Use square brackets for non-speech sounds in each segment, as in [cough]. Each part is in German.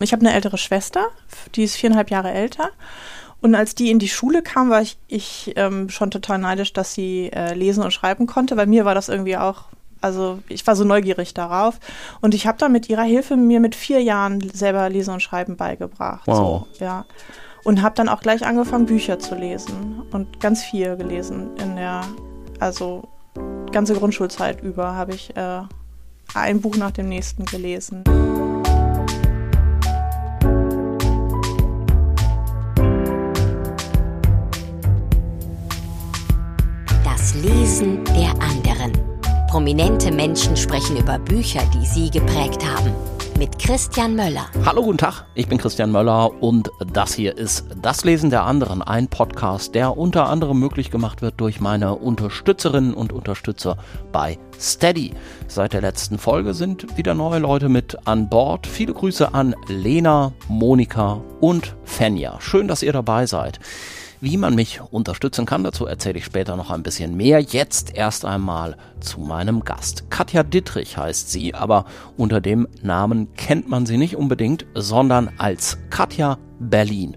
Ich habe eine ältere Schwester, die ist viereinhalb Jahre älter. Und als die in die Schule kam, war ich, ich ähm, schon total neidisch, dass sie äh, lesen und schreiben konnte. Bei mir war das irgendwie auch, also ich war so neugierig darauf. Und ich habe dann mit ihrer Hilfe mir mit vier Jahren selber Lesen und Schreiben beigebracht. Wow. So, ja. Und habe dann auch gleich angefangen, Bücher zu lesen. Und ganz viel gelesen in der, also ganze Grundschulzeit über habe ich äh, ein Buch nach dem nächsten gelesen. Lesen der anderen. Prominente Menschen sprechen über Bücher, die sie geprägt haben. Mit Christian Möller. Hallo, guten Tag, ich bin Christian Möller und das hier ist Das Lesen der anderen, ein Podcast, der unter anderem möglich gemacht wird durch meine Unterstützerinnen und Unterstützer bei Steady. Seit der letzten Folge sind wieder neue Leute mit an Bord. Viele Grüße an Lena, Monika und Fenja. Schön, dass ihr dabei seid. Wie man mich unterstützen kann, dazu erzähle ich später noch ein bisschen mehr. Jetzt erst einmal zu meinem Gast. Katja Dittrich heißt sie, aber unter dem Namen kennt man sie nicht unbedingt, sondern als Katja Berlin.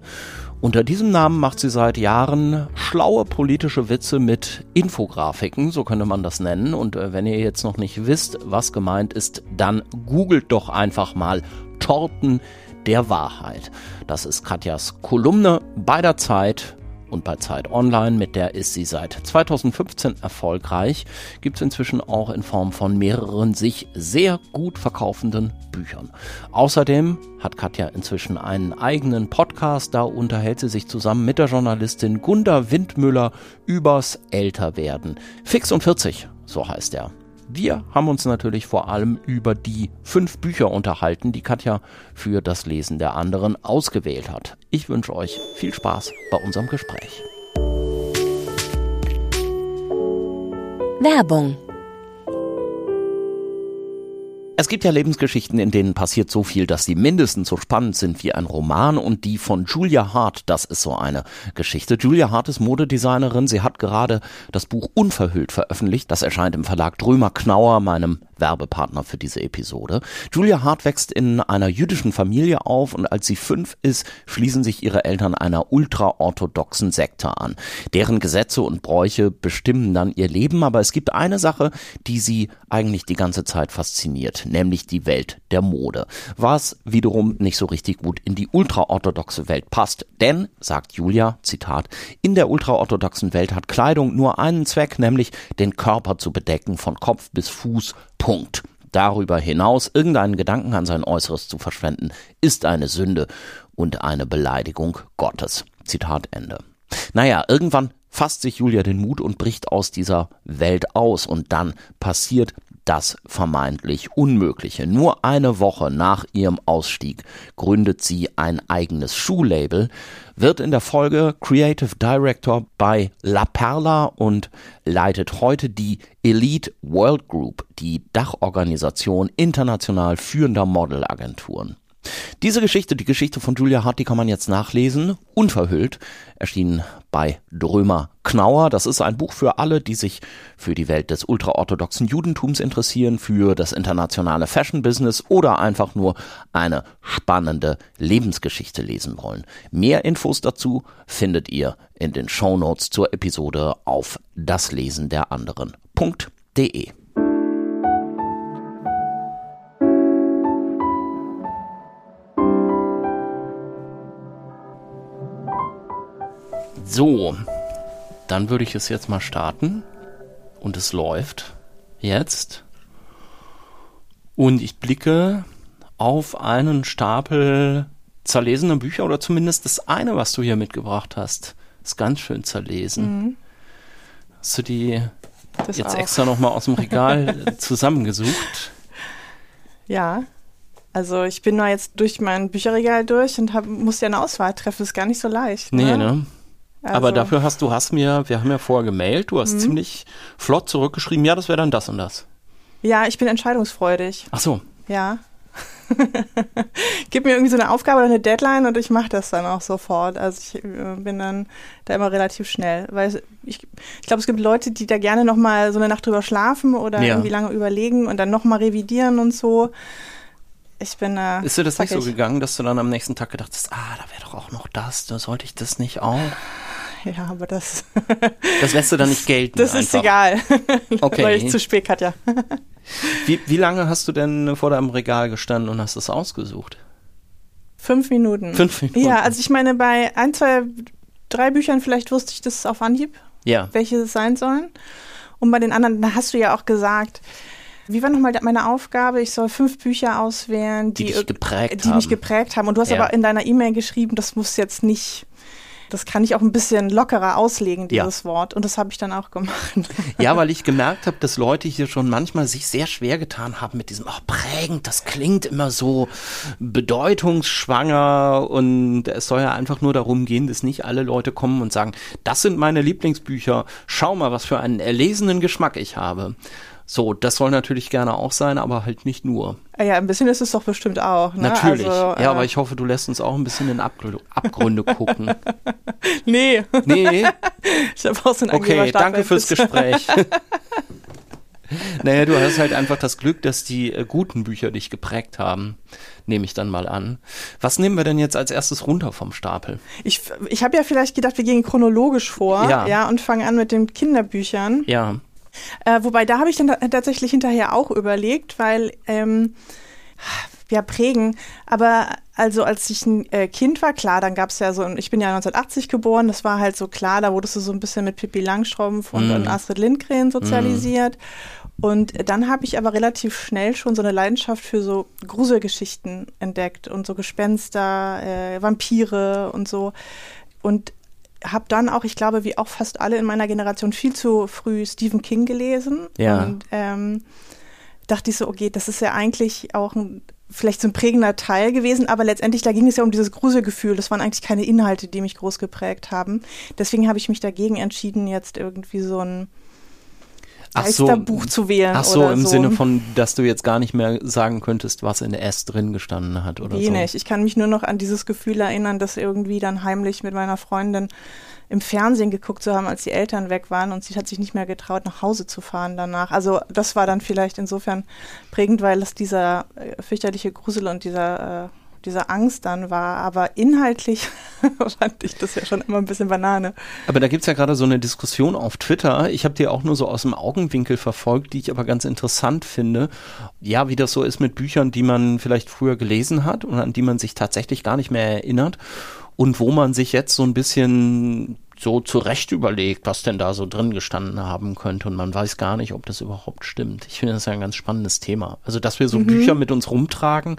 Unter diesem Namen macht sie seit Jahren schlaue politische Witze mit Infografiken, so könnte man das nennen. Und äh, wenn ihr jetzt noch nicht wisst, was gemeint ist, dann googelt doch einfach mal Torten der Wahrheit. Das ist Katjas Kolumne bei der Zeit und bei Zeit Online, mit der ist sie seit 2015 erfolgreich, gibt es inzwischen auch in Form von mehreren sich sehr gut verkaufenden Büchern. Außerdem hat Katja inzwischen einen eigenen Podcast, da unterhält sie sich zusammen mit der Journalistin Gunda Windmüller übers Älterwerden. Fix und 40, so heißt er. Wir haben uns natürlich vor allem über die fünf Bücher unterhalten, die Katja für das Lesen der anderen ausgewählt hat. Ich wünsche euch viel Spaß bei unserem Gespräch. Werbung. Es gibt ja Lebensgeschichten, in denen passiert so viel, dass sie mindestens so spannend sind wie ein Roman und die von Julia Hart, das ist so eine Geschichte. Julia Hart ist Modedesignerin, sie hat gerade das Buch Unverhüllt veröffentlicht, das erscheint im Verlag Drömer Knauer, meinem Werbepartner für diese Episode. Julia Hart wächst in einer jüdischen Familie auf und als sie fünf ist, schließen sich ihre Eltern einer ultraorthodoxen Sekte an. Deren Gesetze und Bräuche bestimmen dann ihr Leben, aber es gibt eine Sache, die sie eigentlich die ganze Zeit fasziniert, nämlich die Welt der Mode. Was wiederum nicht so richtig gut in die ultraorthodoxe Welt passt. Denn, sagt Julia, Zitat, in der ultraorthodoxen Welt hat Kleidung nur einen Zweck, nämlich den Körper zu bedecken von Kopf bis Fuß Punkt. Darüber hinaus irgendeinen Gedanken an sein Äußeres zu verschwenden, ist eine Sünde und eine Beleidigung Gottes. Zitat Ende. Naja, irgendwann fasst sich Julia den Mut und bricht aus dieser Welt aus und dann passiert das vermeintlich Unmögliche. Nur eine Woche nach ihrem Ausstieg gründet sie ein eigenes Schuhlabel, wird in der Folge Creative Director bei La Perla und leitet heute die Elite World Group, die Dachorganisation international führender Modelagenturen. Diese Geschichte, die Geschichte von Julia Hart, die kann man jetzt nachlesen, unverhüllt, erschienen bei Drömer Knauer. Das ist ein Buch für alle, die sich für die Welt des ultraorthodoxen Judentums interessieren, für das internationale Fashion-Business oder einfach nur eine spannende Lebensgeschichte lesen wollen. Mehr Infos dazu findet ihr in den Show Notes zur Episode auf daslesen der anderen.de. So, dann würde ich es jetzt mal starten. Und es läuft jetzt. Und ich blicke auf einen Stapel zerlesener Bücher oder zumindest das eine, was du hier mitgebracht hast. Ist ganz schön zerlesen. Mhm. Hast du die das jetzt auch. extra nochmal aus dem Regal [laughs] zusammengesucht? Ja. Also ich bin da jetzt durch mein Bücherregal durch und hab, muss ja eine Auswahl treffen. Ist gar nicht so leicht. Nee, ne? ne? Also Aber dafür hast du hast mir, wir haben ja vorher gemailt, du hast mhm. ziemlich flott zurückgeschrieben, ja, das wäre dann das und das. Ja, ich bin entscheidungsfreudig. Ach so. Ja. [laughs] Gib mir irgendwie so eine Aufgabe oder eine Deadline und ich mache das dann auch sofort. Also ich äh, bin dann da immer relativ schnell, weil ich, ich glaube, es gibt Leute, die da gerne noch mal so eine Nacht drüber schlafen oder ja. irgendwie lange überlegen und dann noch mal revidieren und so ich bin. Äh, Ist dir das nicht so gegangen, dass du dann am nächsten Tag gedacht hast, ah, da wäre doch auch noch das, da sollte ich das nicht auch? [laughs] Ja, aber das. Das lässt du dann nicht gelten. Das ist einfach. egal. [laughs] Okay. Weil ich zu spät, Katja. [laughs] Wie, wie lange hast du denn vor deinem Regal gestanden und hast es ausgesucht? Fünf Minuten. Fünf Minuten. Ja, also ich meine, bei ein, zwei, drei Büchern vielleicht wusste ich das auf Anhieb, Ja. welche es sein sollen. Und bei den anderen, da hast du ja auch gesagt, wie war nochmal meine Aufgabe? Ich soll fünf Bücher auswählen, Die die, dich geprägt die mich haben. geprägt haben. Und du hast Ja. aber in deiner E-Mail geschrieben, das muss jetzt nicht, das kann ich auch ein bisschen lockerer auslegen, Ja. dieses Wort. Und das habe ich dann auch gemacht. [laughs] Ja, weil ich gemerkt habe, dass Leute hier schon manchmal sich sehr schwer getan haben mit diesem, ach, prägend, das klingt immer so bedeutungsschwanger und es soll ja einfach nur darum gehen, dass nicht alle Leute kommen und sagen, das sind meine Lieblingsbücher, schau mal, was für einen erlesenen Geschmack ich habe. So, das soll natürlich gerne auch sein, aber halt nicht nur. ja, ein bisschen ist es doch bestimmt auch. Ne? Natürlich. Also, ja, äh, aber ich hoffe, du lässt uns auch ein bisschen in Abgründe, Abgründe [laughs] gucken. Nee, Nee, [laughs] ich habe auch so einen Okay, danke fürs Gespräch. [laughs] naja, du hast halt einfach das Glück, dass die äh, guten Bücher dich geprägt haben, nehme ich dann mal an. Was nehmen wir denn jetzt als erstes runter vom Stapel? Ich, ich habe ja vielleicht gedacht, wir gehen chronologisch vor Ja. ja. und fangen an mit den Kinderbüchern. Ja, Äh, wobei da habe ich dann ta- tatsächlich hinterher auch überlegt, weil ähm, ja prägen. Aber also als ich ein äh, Kind war, klar, dann gab es ja so, ich bin ja 1980 geboren, das war halt so klar, da wurdest du so ein bisschen mit Pippi Langstrumpf und, Mhm. und Astrid Lindgren sozialisiert. Und dann habe ich aber relativ schnell schon so eine Leidenschaft für so Gruselgeschichten entdeckt und so Gespenster, äh, Vampire und so. Und habe dann auch, ich glaube, wie auch fast alle in meiner Generation, viel zu früh Stephen King gelesen. Ja. Und ähm, dachte ich so, okay, das ist ja eigentlich auch ein, vielleicht so ein prägender Teil gewesen, aber letztendlich, da ging es ja um dieses Gruselgefühl. Das waren eigentlich keine Inhalte, die mich groß geprägt haben. Deswegen habe ich mich dagegen entschieden, jetzt irgendwie so ein Ach so. Geisterbuch zu wählen. ach so, oder im so. Sinne von, dass du jetzt gar nicht mehr sagen könntest, was in der S drin gestanden hat oder Wenig. so. Ich kann mich nur noch an dieses Gefühl erinnern, das irgendwie dann heimlich mit meiner Freundin im Fernsehen geguckt zu haben, als die Eltern weg waren und sie hat sich nicht mehr getraut, nach Hause zu fahren danach. Also das war dann vielleicht insofern prägend, weil es dieser äh, fürchterliche Grusel und dieser, äh, dieser Angst dann war. Aber inhaltlich [laughs] fand ich das ja schon immer ein bisschen Banane. Aber da gibt's ja gerade so eine Diskussion auf Twitter. Ich habe die auch nur so aus dem Augenwinkel verfolgt, die ich aber ganz interessant finde. Ja, wie das so ist mit Büchern, die man vielleicht früher gelesen hat und an die man sich tatsächlich gar nicht mehr erinnert. Und wo man sich jetzt so ein bisschen so zurecht überlegt, was denn da so drin gestanden haben könnte. Und man weiß gar nicht, ob das überhaupt stimmt. Ich finde das ja ein ganz spannendes Thema. Also, dass wir so Bücher mit uns rumtragen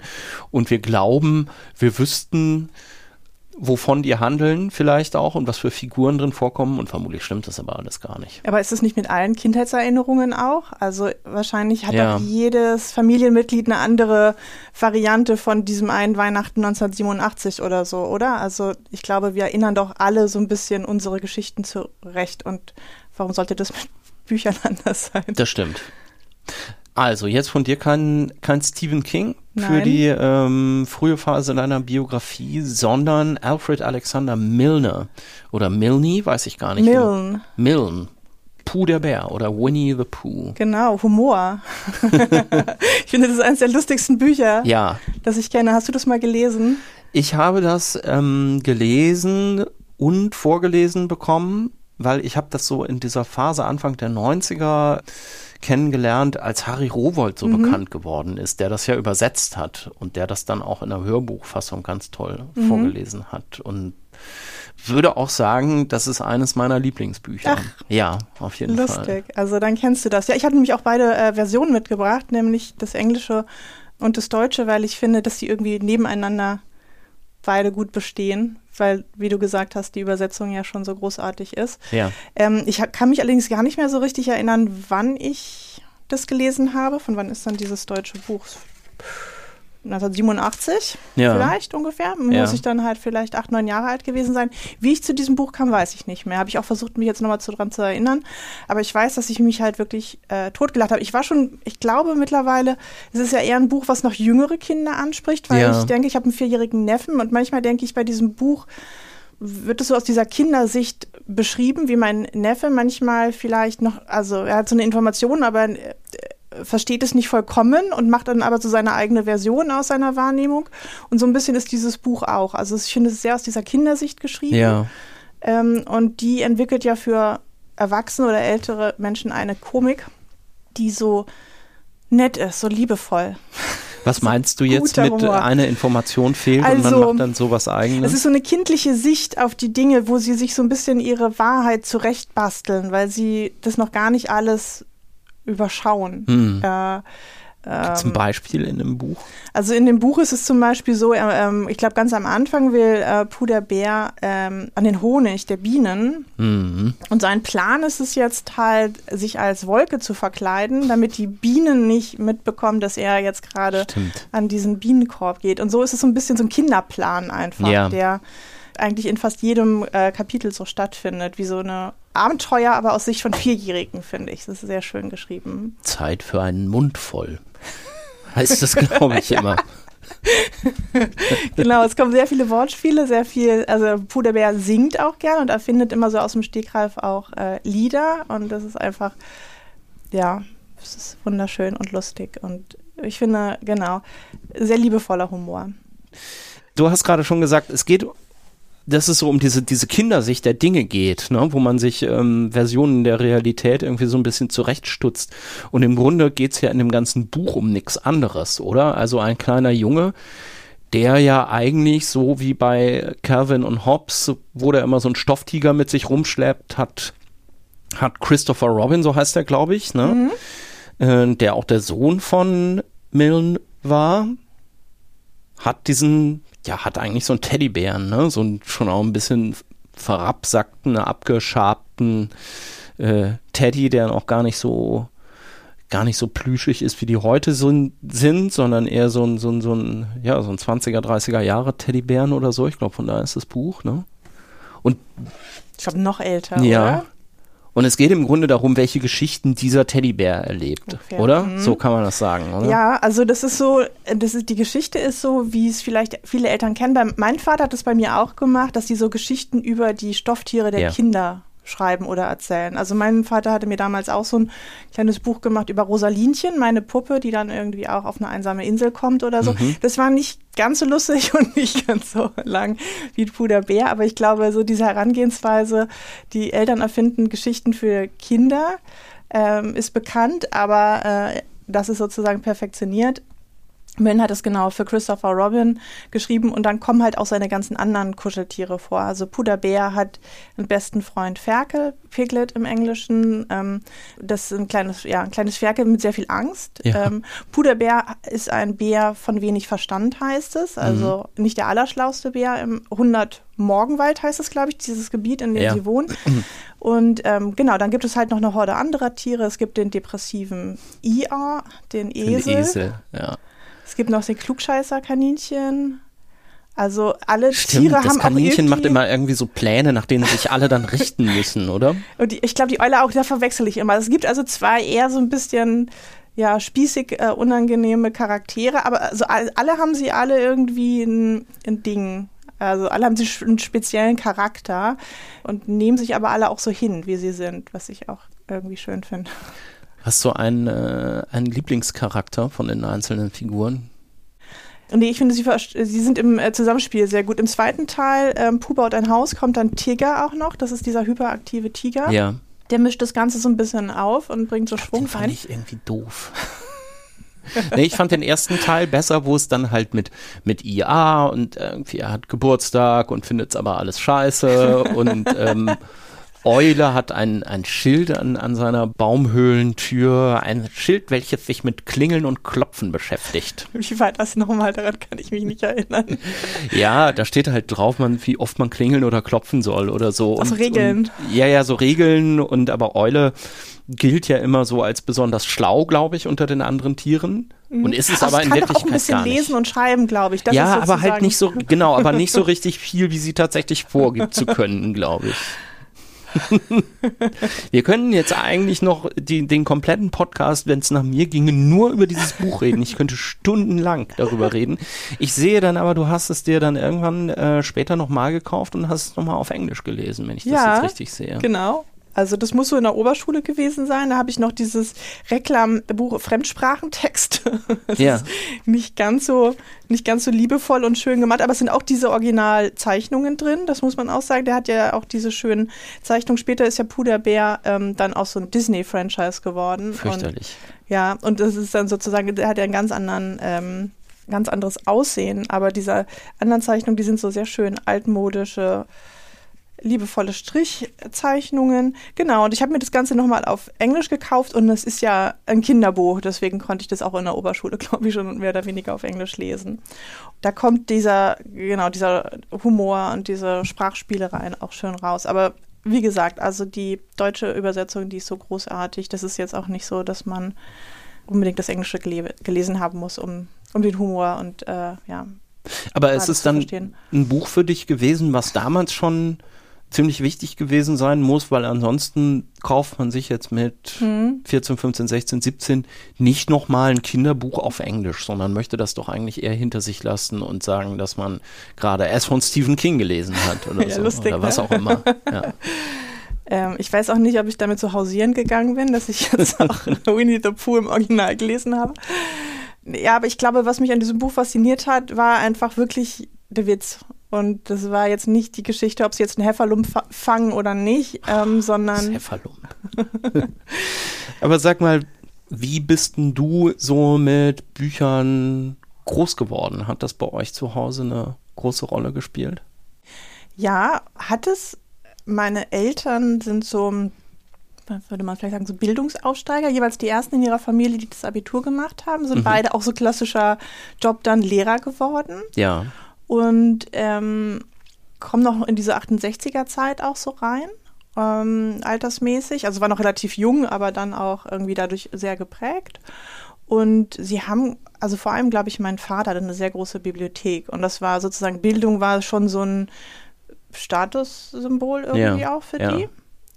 und wir glauben, wir wüssten, wovon die handeln vielleicht auch und was für Figuren drin vorkommen und vermutlich stimmt das aber alles gar nicht. Aber ist es nicht mit allen Kindheitserinnerungen auch? Also wahrscheinlich hat Ja. doch jedes Familienmitglied eine andere Variante von diesem einen Weihnachten 1987 oder so, oder? Also ich glaube, wir erinnern doch alle so ein bisschen unsere Geschichten zurecht. Und warum sollte das mit Büchern [laughs] anders sein? Das stimmt. Also, jetzt von dir kein, kein Stephen King für Nein. die ähm, frühe Phase deiner Biografie, sondern Alfred Alexander Milner oder Milne, weiß ich gar nicht. Milne, Milne. Pooh der Bär oder Winnie the Pooh. genau, Humor. [laughs] ich finde, das ist eines der lustigsten Bücher, Ja, das ich kenne. Hast du das mal gelesen? Ich habe das ähm, gelesen und vorgelesen bekommen, weil ich habe das so in dieser Phase Anfang der 90er kennengelernt, als Harry Rowold so bekannt geworden ist, der das ja übersetzt hat und der das dann auch in der Hörbuchfassung ganz toll vorgelesen hat und würde auch sagen, das ist eines meiner Lieblingsbücher. Ach. ja, auf jeden Fall. Lustig. Also dann kennst du das. Ja, ich habe nämlich auch beide äh, Versionen mitgebracht, nämlich das Englische und das Deutsche, weil ich finde, dass die irgendwie nebeneinander beide gut bestehen, weil, wie du gesagt hast, die Übersetzung ja schon so großartig ist. Ja. Ähm, ich kann mich allerdings gar nicht mehr so richtig erinnern, wann ich das gelesen habe. Von wann ist dann dieses deutsche Buch? 1987 Ja. vielleicht ungefähr. Muss Ja. ich dann halt vielleicht acht, neun Jahre alt gewesen sein. Wie ich zu diesem Buch kam, weiß ich nicht mehr. Habe ich auch versucht, mich jetzt nochmal zu dran zu erinnern. Aber ich weiß, dass ich mich halt wirklich äh, totgelacht habe. Ich war schon, ich glaube mittlerweile, es ist ja eher ein Buch, was noch jüngere Kinder anspricht, weil Ja. ich denke, ich habe einen vierjährigen Neffen und manchmal denke ich bei diesem Buch, wird es so aus dieser Kindersicht beschrieben, wie mein Neffe manchmal vielleicht noch, also er hat so eine Information, aber äh, versteht es nicht vollkommen und macht dann aber so seine eigene Version aus seiner Wahrnehmung. Und so ein bisschen ist dieses Buch auch. Also ich finde es sehr aus dieser Kindersicht geschrieben. Ja. Ähm, und die entwickelt ja für erwachsene oder ältere Menschen eine Komik, die so nett ist, so liebevoll. Was [laughs] meinst du jetzt mit äh, Humor. eine Information fehlt und man Also, macht dann sowas eigenes? Es ist so eine kindliche Sicht auf die Dinge, wo sie sich so ein bisschen ihre Wahrheit zurechtbasteln, weil sie das noch gar nicht alles überschauen. Hm. Äh, Zum Beispiel in einem Buch. Also in dem Buch ist es zum Beispiel so, äh, ähm, ich glaube ganz am Anfang will äh, Puderbär ähm, an den Honig der Bienen Mhm. und sein Plan ist es jetzt halt, sich als Wolke zu verkleiden, damit die Bienen nicht mitbekommen, dass er jetzt gerade an diesen Bienenkorb geht. Und so ist es so ein bisschen so ein Kinderplan einfach, Ja. der eigentlich in fast jedem äh, Kapitel so stattfindet, wie so eine Abenteuer, aber aus Sicht von Vierjährigen, finde ich. Das ist sehr schön geschrieben. Zeit für einen Mund voll. [laughs] Heißt das, glaube ich, [laughs] immer. [laughs] Genau, es kommen sehr viele Wortspiele, sehr viel, also Puderbär singt auch gern und erfindet immer so aus dem Stegreif auch äh, Lieder und das ist einfach, ja, es ist wunderschön und lustig und ich finde, genau, sehr liebevoller Humor. Du hast gerade schon gesagt, es geht, dass es so um diese, diese Kindersicht der Dinge geht, ne? wo man sich ähm, Versionen der Realität irgendwie so ein bisschen zurechtstutzt. Und im Grunde geht's ja in dem ganzen Buch um nichts anderes, oder? Also ein kleiner Junge, der ja eigentlich so wie bei Calvin und Hobbes, wo der immer so einen Stofftiger mit sich rumschleppt, hat, hat Christopher Robin, so heißt er, glaube ich, ne? Äh, der auch der Sohn von Milne war, hat diesen, ja, hat eigentlich so einen Teddybären, ne? So einen schon auch ein bisschen verabsackten, abgeschabten äh, Teddy, der auch gar nicht so gar nicht so plüschig ist, wie die heute so, sind, sondern eher so ein, so ein, so ein, ja, so ein 20er, 30er Jahre Teddybären oder so. Ich glaube, von da ist das Buch, ne? Und Ich glaube, noch älter, ja. oder? Und es geht im Grunde darum, welche Geschichten dieser Teddybär erlebt, Ungefähr. oder? Mhm. So kann man das sagen, oder? Ja, also das ist so, das ist, die Geschichte ist so, wie es vielleicht viele Eltern kennen. Bei, mein Vater hat das bei mir auch gemacht, dass die so Geschichten über die Stofftiere der Ja. Kinder schreiben oder erzählen. Also mein Vater hatte mir damals auch so ein kleines Buch gemacht über Rosalinchen, meine Puppe, die dann irgendwie auch auf eine einsame Insel kommt oder so. Mhm. Das war nicht ganz so lustig [laughs] und nicht ganz so lang wie Puder Bär, aber ich glaube, so diese Herangehensweise, die Eltern erfinden Geschichten für Kinder, ähm, ist bekannt, aber äh, das ist sozusagen perfektioniert. Milne hat es genau für Christopher Robin geschrieben und dann kommen halt auch seine ganzen anderen Kuscheltiere vor. Also Puderbär hat einen besten Freund Ferkel, Piglet im Englischen. Ähm, das ist ein kleines, ja, ein kleines Ferkel mit sehr viel Angst. Ja. Ähm, Puderbär ist ein Bär von wenig Verstand, heißt es. Also nicht der allerschlauste Bär. Im 100 Morgenwald heißt es, glaube ich, dieses Gebiet, in dem Ja. sie wohnen. Und ähm, genau, dann gibt es halt noch eine Horde anderer Tiere. Es gibt den depressiven Ia, den Esel. Esel, ja. Es gibt noch den Klugscheißer-Kaninchen. Also alle Stimmt, Tiere das haben auch Kaninchen macht immer irgendwie so Pläne, nach denen sich alle dann richten müssen, oder? Und die, ich glaube, die Eule auch, da verwechsel ich immer. Es gibt also zwei eher so ein bisschen ja, spießig äh, unangenehme Charaktere, aber also all- alle haben sie alle irgendwie ein, ein Ding. Also alle haben sie einen speziellen Charakter und nehmen sich aber alle auch so hin, wie sie sind, was ich auch irgendwie schön finde. Hast du einen, äh, einen Lieblingscharakter von den einzelnen Figuren? Und nee, ich finde, sie, sie sind im äh, Zusammenspiel sehr gut. Im zweiten Teil, ähm, Puh baut ein Haus, kommt dann Tigger auch noch. Das ist dieser hyperaktive Tiger. Ja. Der mischt das Ganze so ein bisschen auf und bringt so Schwung Den fand rein. ich irgendwie doof. [laughs] nee, ich fand den ersten Teil besser, wo es dann halt mit, mit IA und irgendwie er hat Geburtstag und findet es aber alles scheiße und ähm, [laughs] Eule hat ein, ein Schild an, an seiner Baumhöhlentür, ein Schild, welches sich mit Klingeln und Klopfen beschäftigt. Wie war das nochmal? Daran kann ich mich nicht erinnern. [laughs] Ja, da steht halt drauf, man, wie oft man klingeln oder klopfen soll oder so. Ach so, Regeln. Und, ja, ja, so Regeln und aber Eule gilt ja immer so als besonders schlau, glaube ich, unter den anderen Tieren. Und ist es Ach, aber in kann Wirklichkeit auch ein bisschen lesen und schreiben, glaube ich. Das ja, aber halt nicht so, [laughs] genau, aber nicht so richtig viel, wie sie tatsächlich vorgibt zu können, glaube ich. [laughs] Wir können jetzt eigentlich noch die, den kompletten Podcast, wenn es nach mir ginge, nur über dieses Buch reden. Ich könnte stundenlang darüber reden. Ich sehe dann aber, du hast es dir dann irgendwann äh, später nochmal gekauft und hast es nochmal auf Englisch gelesen, wenn ich das Ja, jetzt richtig sehe. Genau. Also das muss so in der Oberschule gewesen sein. Da habe ich noch dieses Reklambuch Fremdsprachentext. [laughs] Das Ja. ist nicht ganz so nicht ganz so liebevoll und schön gemacht, aber es sind auch diese Originalzeichnungen drin. Das muss man auch sagen. Der hat ja auch diese schönen Zeichnungen. Später ist ja Puderbär ähm, dann auch so ein Disney-Franchise geworden. Und, Fürchterlich. ja, und das ist dann sozusagen, der hat ja einen ganz anderen, ähm, ganz anderes Aussehen, aber diese anderen Zeichnungen, die sind so sehr schön altmodische, liebevolle Strichzeichnungen. Genau, und ich habe mir das Ganze nochmal auf Englisch gekauft und es ist ja ein Kinderbuch, deswegen konnte ich das auch in der Oberschule, [laughs] glaube ich, schon mehr oder weniger auf Englisch lesen. Da kommt dieser, genau, dieser Humor und diese Sprachspielereien auch schön raus. Aber wie gesagt, also die deutsche Übersetzung, die ist so großartig. Das ist jetzt auch nicht so, dass man unbedingt das Englische gele gelesen haben muss, um, um den Humor und äh, ja. Aber es ist dann verstehen. ein Buch für dich gewesen, was damals schon ziemlich wichtig gewesen sein muss, weil ansonsten kauft man sich jetzt mit Hm. 14, 15, 16, 17 nicht nochmal ein Kinderbuch auf Englisch, sondern möchte das doch eigentlich eher hinter sich lassen und sagen, dass man gerade erst von Stephen King gelesen hat oder [laughs] Ja, so lustig, oder was ne? auch immer. [laughs] Ja. Ähm, ich weiß auch nicht, ob ich damit so hausieren gegangen bin, dass ich jetzt [laughs] auch Winnie the Pooh im Original gelesen habe. Ja, aber ich glaube, was mich an diesem Buch fasziniert hat, war einfach wirklich der Witz. Und das war jetzt nicht die Geschichte, ob sie jetzt einen Hefferlump fa- fangen oder nicht, ähm, Das sondern Hefferlump. [laughs] Aber sag mal, wie bist denn du so mit Büchern groß geworden? Hat das bei euch zu Hause eine große Rolle gespielt? ja, hat es, meine Eltern sind so, was würde man vielleicht sagen, so Bildungsaufsteiger, jeweils die ersten in ihrer Familie, die das Abitur gemacht haben, sind Mhm. beide auch so klassischer Job dann Lehrer geworden. Ja. Und ähm, kommen noch in diese 68er Zeit auch so rein, ähm, altersmäßig. Also war noch relativ jung, aber dann auch irgendwie dadurch sehr geprägt. Und sie haben, also vor allem, glaube ich, mein Vater hatte eine sehr große Bibliothek. Und das war sozusagen, Bildung war schon so ein Statussymbol irgendwie Ja, auch für ja. die.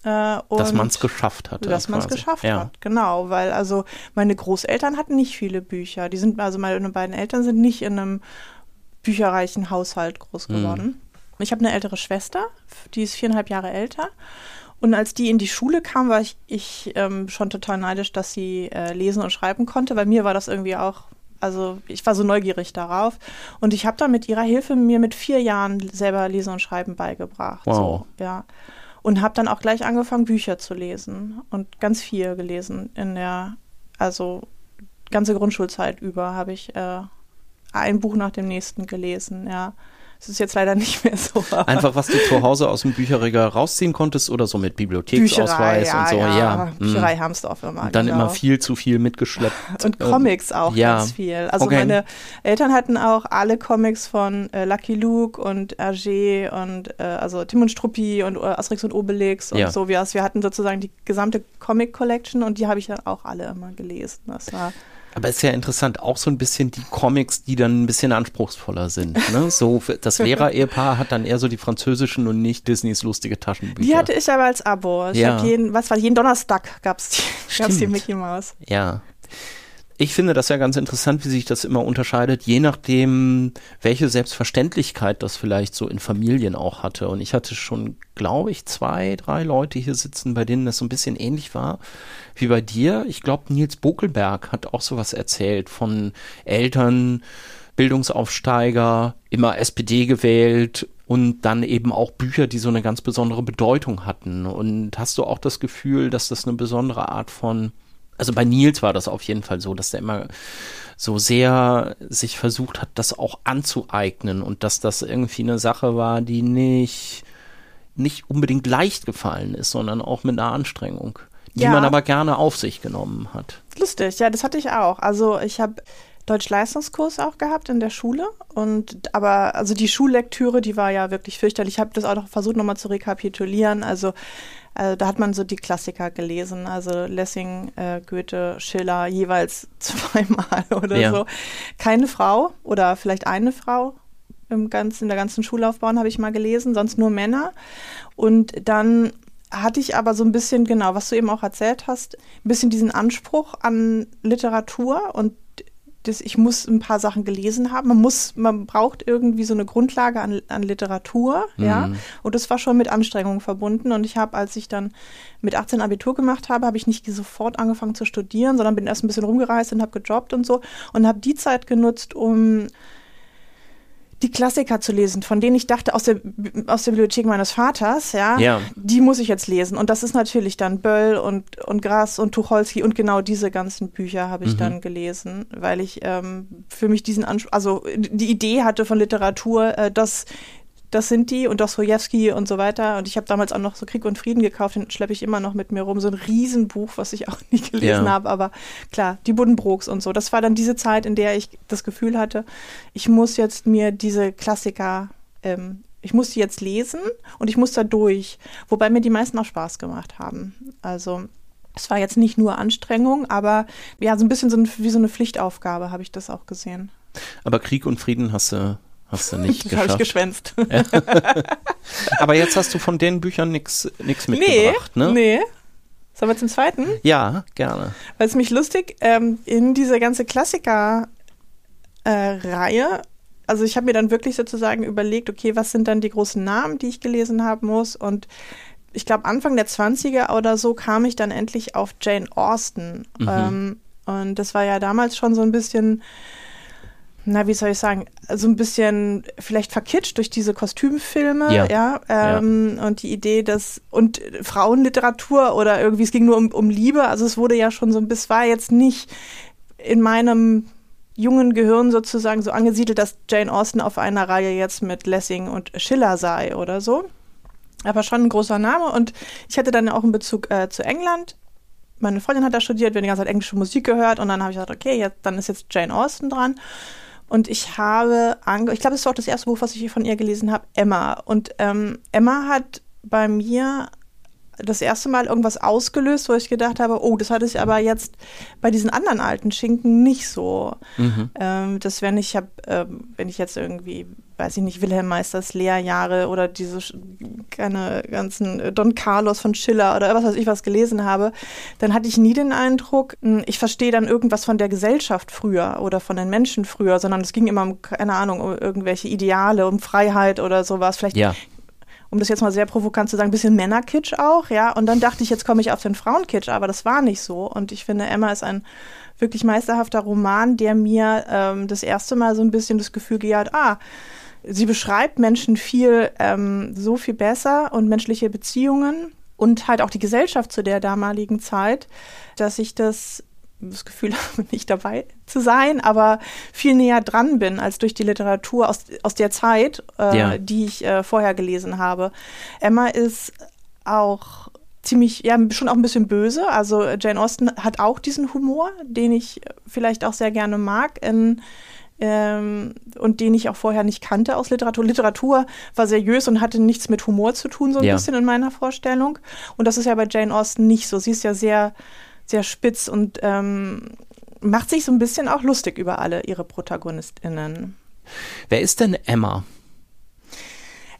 Äh, Dass man es geschafft hat. dass man es geschafft ja. hat, genau, weil also meine Großeltern hatten nicht viele Bücher. Die sind, also meine beiden Eltern sind nicht in einem bücherreichen Haushalt groß Mhm. geworden. Ich habe eine ältere Schwester, die ist viereinhalb Jahre älter. Und als die in die Schule kam, war ich, ich ähm, schon total neidisch, dass sie äh, lesen und schreiben konnte. Bei mir war das irgendwie auch, also ich war so neugierig darauf. Und ich habe dann mit ihrer Hilfe mir mit vier Jahren selber Lesen und Schreiben beigebracht. Wow. So, ja. Und habe dann auch gleich angefangen, Bücher zu lesen und ganz viel gelesen in der, also ganze Grundschulzeit über habe ich äh, ein Buch nach dem nächsten gelesen, ja. Es ist jetzt leider nicht mehr so. Einfach, was du zu Hause aus dem Bücherregal rausziehen konntest oder so mit Bibliotheksausweis Bücherei, und so, ja. ja. Bücherei Hamsdorf immer. Und dann genau. immer viel zu viel mitgeschleppt. Und Ähm, Comics auch ja. ganz viel. Also Okay. meine Eltern hatten auch alle Comics von äh, Lucky Luke und Hergé und äh, also Tim und Struppi und äh, Asterix und Obelix und Ja. so. Wir, wir hatten sozusagen die gesamte Comic Collection und die habe ich dann auch alle immer gelesen. Das war Aber ist ja interessant, auch so ein bisschen die Comics, die dann ein bisschen anspruchsvoller sind. Ne? So, das [laughs] Lehrer-Ehepaar hat dann eher so die französischen und nicht Disneys lustige Taschenbücher. die hatte ich aber als Abo. Ich Ja. hab jeden, was war jeden Donnerstag die, gab's die Stimmt. Mickey Mouse. Ja. Ich finde das ja ganz interessant, wie sich das immer unterscheidet, je nachdem, welche Selbstverständlichkeit das vielleicht so in Familien auch hatte. Und ich hatte schon, glaube ich, zwei, drei Leute hier sitzen, bei denen das so ein bisschen ähnlich war wie bei dir. Ich glaube, Nils Bokelberg hat auch sowas erzählt von Eltern, Bildungsaufsteiger, immer SPD gewählt und dann eben auch Bücher, die so eine ganz besondere Bedeutung hatten. Und hast du auch das Gefühl, dass das eine besondere Art von also bei Nils war das auf jeden Fall so, dass der immer so sehr sich versucht hat, das auch anzueignen und dass das irgendwie eine Sache war, die nicht, nicht unbedingt leicht gefallen ist, sondern auch mit einer Anstrengung, die Ja. man aber gerne auf sich genommen hat. Lustig, ja, das hatte ich auch. Also ich habe Deutsch-Leistungskurs auch gehabt in der Schule und aber also die Schullektüre, die war ja wirklich fürchterlich. Ich habe das auch noch versucht nochmal zu rekapitulieren. Also äh, da hat man so die Klassiker gelesen, also Lessing, äh, Goethe, Schiller jeweils [laughs] zweimal oder Ja. so. Keine Frau oder vielleicht eine Frau im ganzen, in der ganzen Schullaufbahn habe ich mal gelesen, sonst nur Männer. Und dann hatte ich aber so ein bisschen, genau, was du eben auch erzählt hast, ein bisschen diesen Anspruch an Literatur und das, ich muss ein paar Sachen gelesen haben. Man muss, man braucht irgendwie so eine Grundlage an, an Literatur, mhm. ja. Und das war schon mit Anstrengungen verbunden. Und ich habe, als ich dann mit 18 Abitur gemacht habe, habe ich nicht sofort angefangen zu studieren, sondern bin erst ein bisschen rumgereist und habe gejobbt und so und habe die Zeit genutzt, um die Klassiker zu lesen, von denen ich dachte, aus der, aus der Bibliothek meines Vaters, ja, ja, die muss ich jetzt lesen. Und das ist natürlich dann Böll und, und Grass und Tucholsky und genau diese ganzen Bücher habe ich mhm. dann gelesen, weil ich ähm, für mich diesen Anspruch, also die Idee hatte von Literatur, äh, dass das sind die und Dostoevsky und so weiter. Und ich habe damals auch noch so Krieg und Frieden gekauft, den schleppe ich immer noch mit mir rum. So ein Riesenbuch, was ich auch [laughs] nie gelesen ja. habe. Aber klar, die Buddenbrooks und so. Das war dann diese Zeit, in der ich das Gefühl hatte, ich muss jetzt mir diese Klassiker, ähm, ich muss die jetzt lesen und ich muss da durch. Wobei mir die meisten auch Spaß gemacht haben. Also es war jetzt nicht nur Anstrengung, aber ja, so ein bisschen so ein, wie so eine Pflichtaufgabe habe ich das auch gesehen. Aber Krieg und Frieden hast du Hast du [laughs] nicht das geschafft. habe ich geschwänzt. [laughs] Aber jetzt hast du von den Büchern nichts mitgebracht, nee, ne? Nee. Sollen wir zum zweiten? Ja, gerne. Weil es mich lustig, ähm, in dieser ganze Klassiker-Reihe, äh, also ich habe mir dann wirklich sozusagen überlegt, okay, was sind dann die großen Namen, die ich gelesen haben muss und ich glaube, Anfang der 20er oder so kam ich dann endlich auf Jane Austen. Mhm. Ähm, und das war ja damals schon so ein bisschen na, wie soll ich sagen, so ein bisschen vielleicht verkitscht durch diese Kostümfilme, ja, ja, ähm, ja. und die Idee, dass, und Frauenliteratur oder irgendwie, es ging nur um, um Liebe, also es wurde ja schon so ein bisschen, war jetzt nicht in meinem jungen Gehirn sozusagen so angesiedelt, dass Jane Austen auf einer Reihe jetzt mit Lessing und Schiller sei oder so. Aber schon ein großer Name und ich hatte dann auch einen Bezug äh, zu England meine Freundin hat da studiert, wir haben die ganze Zeit englische Musik gehört und dann habe ich gesagt, okay, jetzt, dann ist jetzt Jane Austen dran. Und ich habe, ange ich glaube, das ist auch das erste Buch, was ich von ihr gelesen habe, Emma. Und ähm, Emma hat bei mir das erste Mal irgendwas ausgelöst, wo ich gedacht habe, oh, das hatte ich aber jetzt bei diesen anderen alten Schinken nicht so. Mhm. Ähm, das wenn ich habe, ähm, wenn ich jetzt irgendwie weiß ich nicht, Wilhelm Meisters Lehrjahre oder diese keine ganzen äh, Don Carlos von Schiller oder was weiß ich was gelesen habe, dann hatte ich nie den Eindruck, hm, ich verstehe dann irgendwas von der Gesellschaft früher oder von den Menschen früher, sondern es ging immer um, keine Ahnung, um irgendwelche Ideale, um Freiheit oder sowas. Vielleicht ja um das jetzt mal sehr provokant zu sagen, ein bisschen Männerkitsch auch, ja. Und dann dachte ich, jetzt komme ich auf den Frauenkitsch, aber das war nicht so. Und ich finde, Emma ist ein wirklich meisterhafter Roman, der mir ähm, das erste Mal so ein bisschen das Gefühl gejagt, ah, Sie beschreibt Menschen viel, ähm, so viel besser und menschliche Beziehungen und halt auch die Gesellschaft zu der damaligen Zeit, dass ich das das Gefühl [laughs] habe, nicht dabei zu sein, aber viel näher dran bin als durch die Literatur aus, aus der Zeit, äh, ja. die ich äh, vorher gelesen habe. Emma ist auch ziemlich, ja, schon auch ein bisschen böse. Also Jane Austen hat auch diesen Humor, den ich vielleicht auch sehr gerne mag. In, ähm, und den ich auch vorher nicht kannte aus Literatur. Literatur war seriös und hatte nichts mit Humor zu tun, so ein ja. bisschen in meiner Vorstellung. Und das ist ja bei Jane Austen nicht so. Sie ist ja sehr, sehr spitz und ähm, macht sich so ein bisschen auch lustig über alle ihre ProtagonistInnen. Wer ist denn Emma?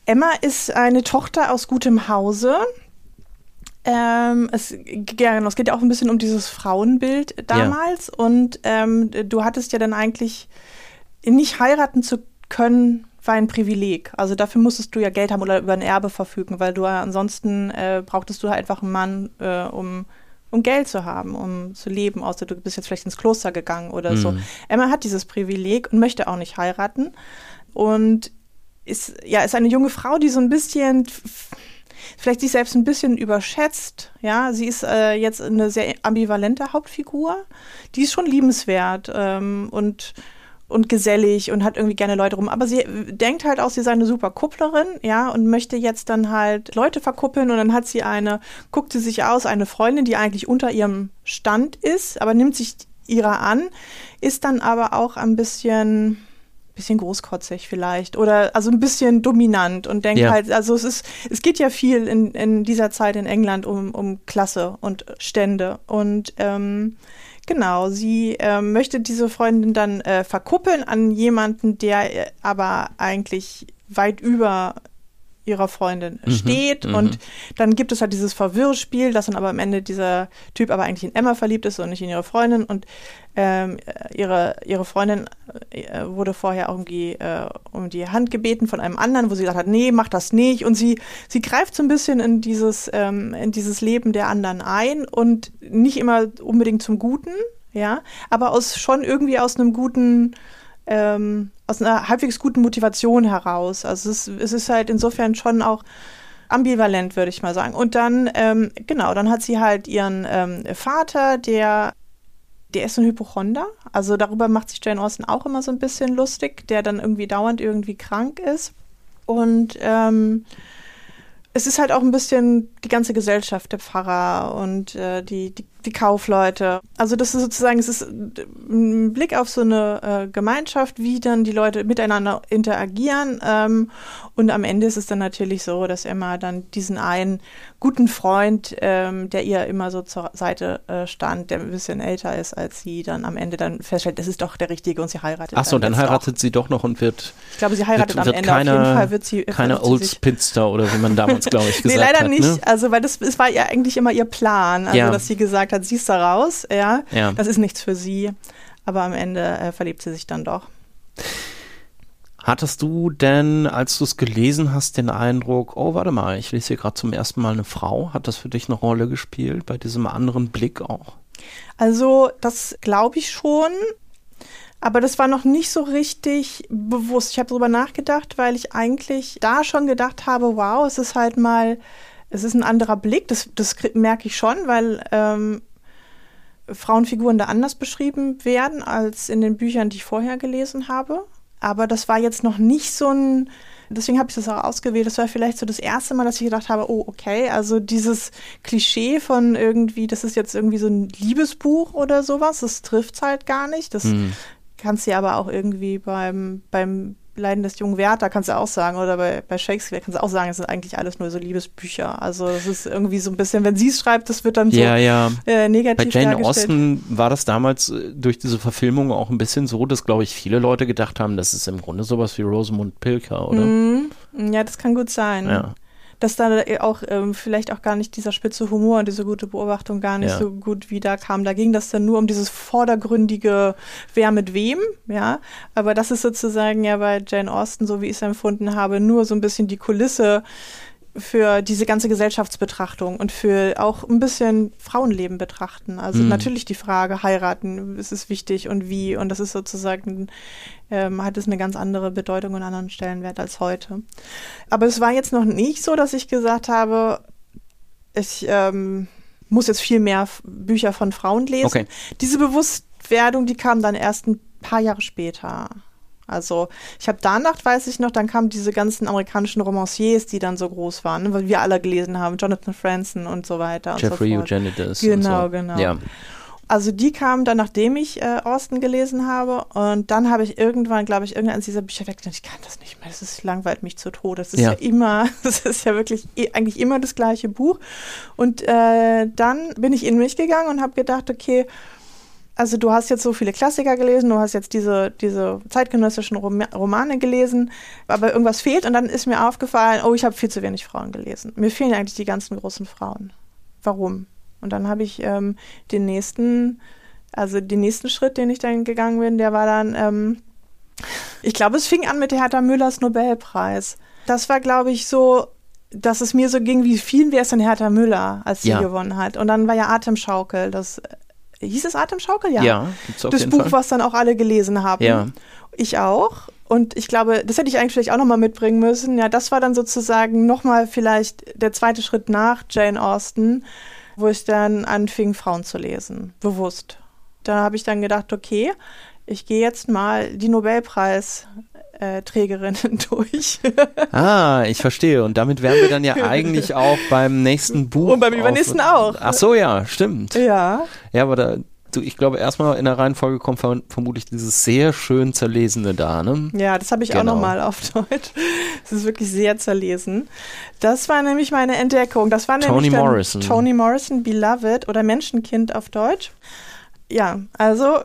Emma ist eine Tochter aus gutem Hause. Ähm, es, ja, genau, es geht ja auch ein bisschen um dieses Frauenbild damals. Ja. Und ähm, du hattest ja dann eigentlich nicht heiraten zu können, war ein Privileg. Also dafür musstest du ja Geld haben oder über ein Erbe verfügen, weil du ansonsten äh, brauchtest du halt einfach einen Mann, äh, um, um Geld zu haben, um zu leben, außer du bist jetzt vielleicht ins Kloster gegangen oder mhm. so. Emma hat dieses Privileg und möchte auch nicht heiraten. Und ist, ja, ist eine junge Frau, die so ein bisschen vielleicht sich selbst ein bisschen überschätzt. Ja, sie ist äh, jetzt eine sehr ambivalente Hauptfigur. Die ist schon liebenswert ähm, und und gesellig und hat irgendwie gerne Leute rum. Aber sie denkt halt auch, sie sei eine super Kupplerin, ja, und möchte jetzt dann halt Leute verkuppeln und dann hat sie eine, guckt sie sich aus, eine Freundin, die eigentlich unter ihrem Stand ist, aber nimmt sich ihrer an, ist dann aber auch ein bisschen bisschen großkotzig vielleicht oder also ein bisschen dominant und denkt ja. halt, also es ist, es geht ja viel in, in dieser Zeit in England um, um Klasse und Stände und ähm, Genau, sie äh, möchte diese Freundin dann äh, verkuppeln an jemanden, der äh, aber eigentlich weit über ihrer Freundin mhm, steht. Mhm. und dann gibt es halt dieses Verwirrspiel, dass dann aber am Ende dieser Typ aber eigentlich in Emma verliebt ist und nicht in ihre Freundin. Und ähm, ihre, ihre Freundin äh, wurde vorher irgendwie äh, um die Hand gebeten von einem anderen, wo sie gesagt hat, nee, mach das nicht. Und sie, sie greift so ein bisschen in dieses, ähm, in dieses Leben der anderen ein und nicht immer unbedingt zum Guten, ja, aber aus schon irgendwie aus einem guten ähm, aus einer halbwegs guten Motivation heraus. Also es, es ist halt insofern schon auch ambivalent, würde ich mal sagen. Und dann, ähm, genau, dann hat sie halt ihren ähm, Vater, der, der ist ein Hypochonder. Also darüber macht sich Jane Austen auch immer so ein bisschen lustig, der dann irgendwie dauernd irgendwie krank ist. Und ähm, es ist halt auch ein bisschen die ganze Gesellschaft, der Pfarrer und äh, die, die, die, Kaufleute. Also das ist sozusagen, es ist ein Blick auf so eine äh, Gemeinschaft, wie dann die Leute miteinander interagieren. Ähm, und am Ende ist es dann natürlich so, dass Emma dann diesen einen guten Freund, ähm, der ihr immer so zur Seite äh, stand, der ein bisschen älter ist als sie, dann am Ende dann feststellt, das ist doch der Richtige und sie heiratet. Ach so, dann, dann heiratet auch. sie doch noch und wird. Ich glaube, sie heiratet wird, am Ende. Keine, Auf jeden Fall wird sie. Keine Old Spinster oder wie man damals, glaube ich, gesagt [laughs] hat. nee, leider hat, nicht. Ne? Also, weil das, das war ja eigentlich immer ihr Plan. Also, ja. dass sie gesagt hat, siehst da raus, ja, ja. Das ist nichts für sie. Aber am Ende äh, verliebt sie sich dann doch. Hattest du denn, als du es gelesen hast, den Eindruck, oh, warte mal, ich lese hier gerade zum ersten Mal eine Frau? Hat das für dich eine Rolle gespielt, bei diesem anderen Blick auch? Also, das glaube ich schon. Aber das war noch nicht so richtig bewusst. Ich habe darüber nachgedacht, weil ich eigentlich da schon gedacht habe, wow, es ist halt mal, es ist ein anderer Blick. Das, das merke ich schon, weil ähm, Frauenfiguren da anders beschrieben werden als in den Büchern, die ich vorher gelesen habe. Aber das war jetzt noch nicht so ein, deswegen habe ich das auch ausgewählt. Das war vielleicht so das erste Mal, dass ich gedacht habe, oh, okay, also dieses Klischee von irgendwie, das ist jetzt irgendwie so ein Liebesbuch oder sowas, das trifft halt gar nicht. Das mhm. kannst du ja aber auch irgendwie beim, beim Leiden des jungen Werther kannst du auch sagen, oder bei, bei Shakespeare kannst du auch sagen, es sind eigentlich alles nur so Liebesbücher. Also es ist irgendwie so ein bisschen, wenn sie es schreibt, das wird dann so ja, ja. Äh, negativ Bei Jane Austen war das damals äh, durch diese Verfilmung auch ein bisschen so, dass, glaube ich, viele Leute gedacht haben, das ist im Grunde sowas wie Rosamund Pilker, oder? Mm, ja, das kann gut sein. Ja dass da auch ähm, vielleicht auch gar nicht dieser spitze Humor und diese gute Beobachtung gar nicht ja. so gut wieder kam. Da ging das dann nur um dieses vordergründige, wer mit wem, ja. Aber das ist sozusagen ja bei Jane Austen, so wie ich es empfunden habe, nur so ein bisschen die Kulisse für diese ganze Gesellschaftsbetrachtung und für auch ein bisschen Frauenleben betrachten. Also mhm. natürlich die Frage, heiraten, ist es wichtig und wie? Und das ist sozusagen, ähm, hat es eine ganz andere Bedeutung und einen anderen Stellenwert als heute. Aber es war jetzt noch nicht so, dass ich gesagt habe, ich ähm, muss jetzt viel mehr Bücher von Frauen lesen. Okay. Diese Bewusstwerdung, die kam dann erst ein paar Jahre später. Also ich habe danach, weiß ich noch, dann kamen diese ganzen amerikanischen Romanciers, die dann so groß waren, ne, weil wir alle gelesen haben, Jonathan Franzen und so weiter. Jeffrey so Eugenides. Genau, so. genau. Ja. Also die kamen dann, nachdem ich äh, Austin gelesen habe. Und dann habe ich irgendwann, glaube ich, irgendeines dieser Bücher weggedacht, ich kann das nicht mehr, das ist, langweilt mich zu Tode. Das ist ja, ja immer, [laughs] das ist ja wirklich eigentlich immer das gleiche Buch. Und äh, dann bin ich in mich gegangen und habe gedacht, okay, also du hast jetzt so viele Klassiker gelesen, du hast jetzt diese, diese zeitgenössischen Romane gelesen, aber irgendwas fehlt und dann ist mir aufgefallen, oh, ich habe viel zu wenig Frauen gelesen. Mir fehlen eigentlich die ganzen großen Frauen. Warum? Und dann habe ich ähm, den nächsten, also den nächsten Schritt, den ich dann gegangen bin, der war dann, ähm, ich glaube, es fing an mit Hertha Müllers Nobelpreis. Das war, glaube ich, so, dass es mir so ging, wie vielen wäre es denn Hertha Müller, als sie ja. gewonnen hat. Und dann war ja Atemschaukel, das hieß es Atemschaukel? Ja. Ja, das Buch, Fall. was dann auch alle gelesen haben. Ja. Ich auch. Und ich glaube, das hätte ich eigentlich vielleicht auch nochmal mitbringen müssen. Ja, das war dann sozusagen nochmal vielleicht der zweite Schritt nach Jane Austen, wo ich dann anfing, Frauen zu lesen. Bewusst. Da habe ich dann gedacht, okay, ich gehe jetzt mal die Nobelpreis äh, Trägerinnen [laughs] durch. ah, ich verstehe. Und damit wären wir dann ja [laughs] eigentlich auch beim nächsten Buch. Und beim übernächsten auch. Ach so, ja, stimmt. Ja. Ja, aber da, du, ich glaube, erstmal in der Reihenfolge kommt vermutlich dieses sehr schön zerlesene da, ne? Ja, das habe ich genau. auch nochmal auf Deutsch. Es ist wirklich sehr zerlesen. Das war nämlich meine Entdeckung. Das war Toni nämlich Morrison. Toni Morrison, Beloved oder Menschenkind auf Deutsch. Ja, also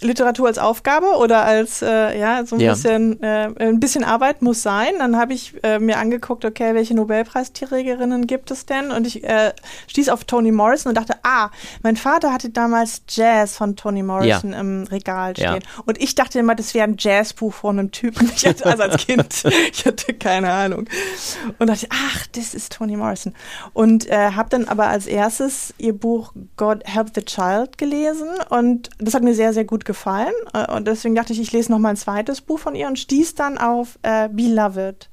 Literatur als Aufgabe oder als äh, ja so ein ja. bisschen äh, ein bisschen Arbeit muss sein. Dann habe ich äh, mir angeguckt, okay, welche Nobelpreisträgerinnen gibt es denn? Und ich äh, stieß auf Toni Morrison und dachte, ah, mein Vater hatte damals Jazz von Toni Morrison ja. im Regal stehen. Ja. Und ich dachte immer, das wäre ein Jazzbuch von einem Typen. Ich hatte, also als Kind, [laughs] ich hatte keine Ahnung. Und dachte, ach, das ist Toni Morrison. Und äh, habe dann aber als erstes ihr Buch God Help the Child gelesen und das hat mir sehr, sehr gut gefallen. Äh, und deswegen dachte ich, ich lese noch mal ein zweites Buch von ihr und stieß dann auf äh, Beloved.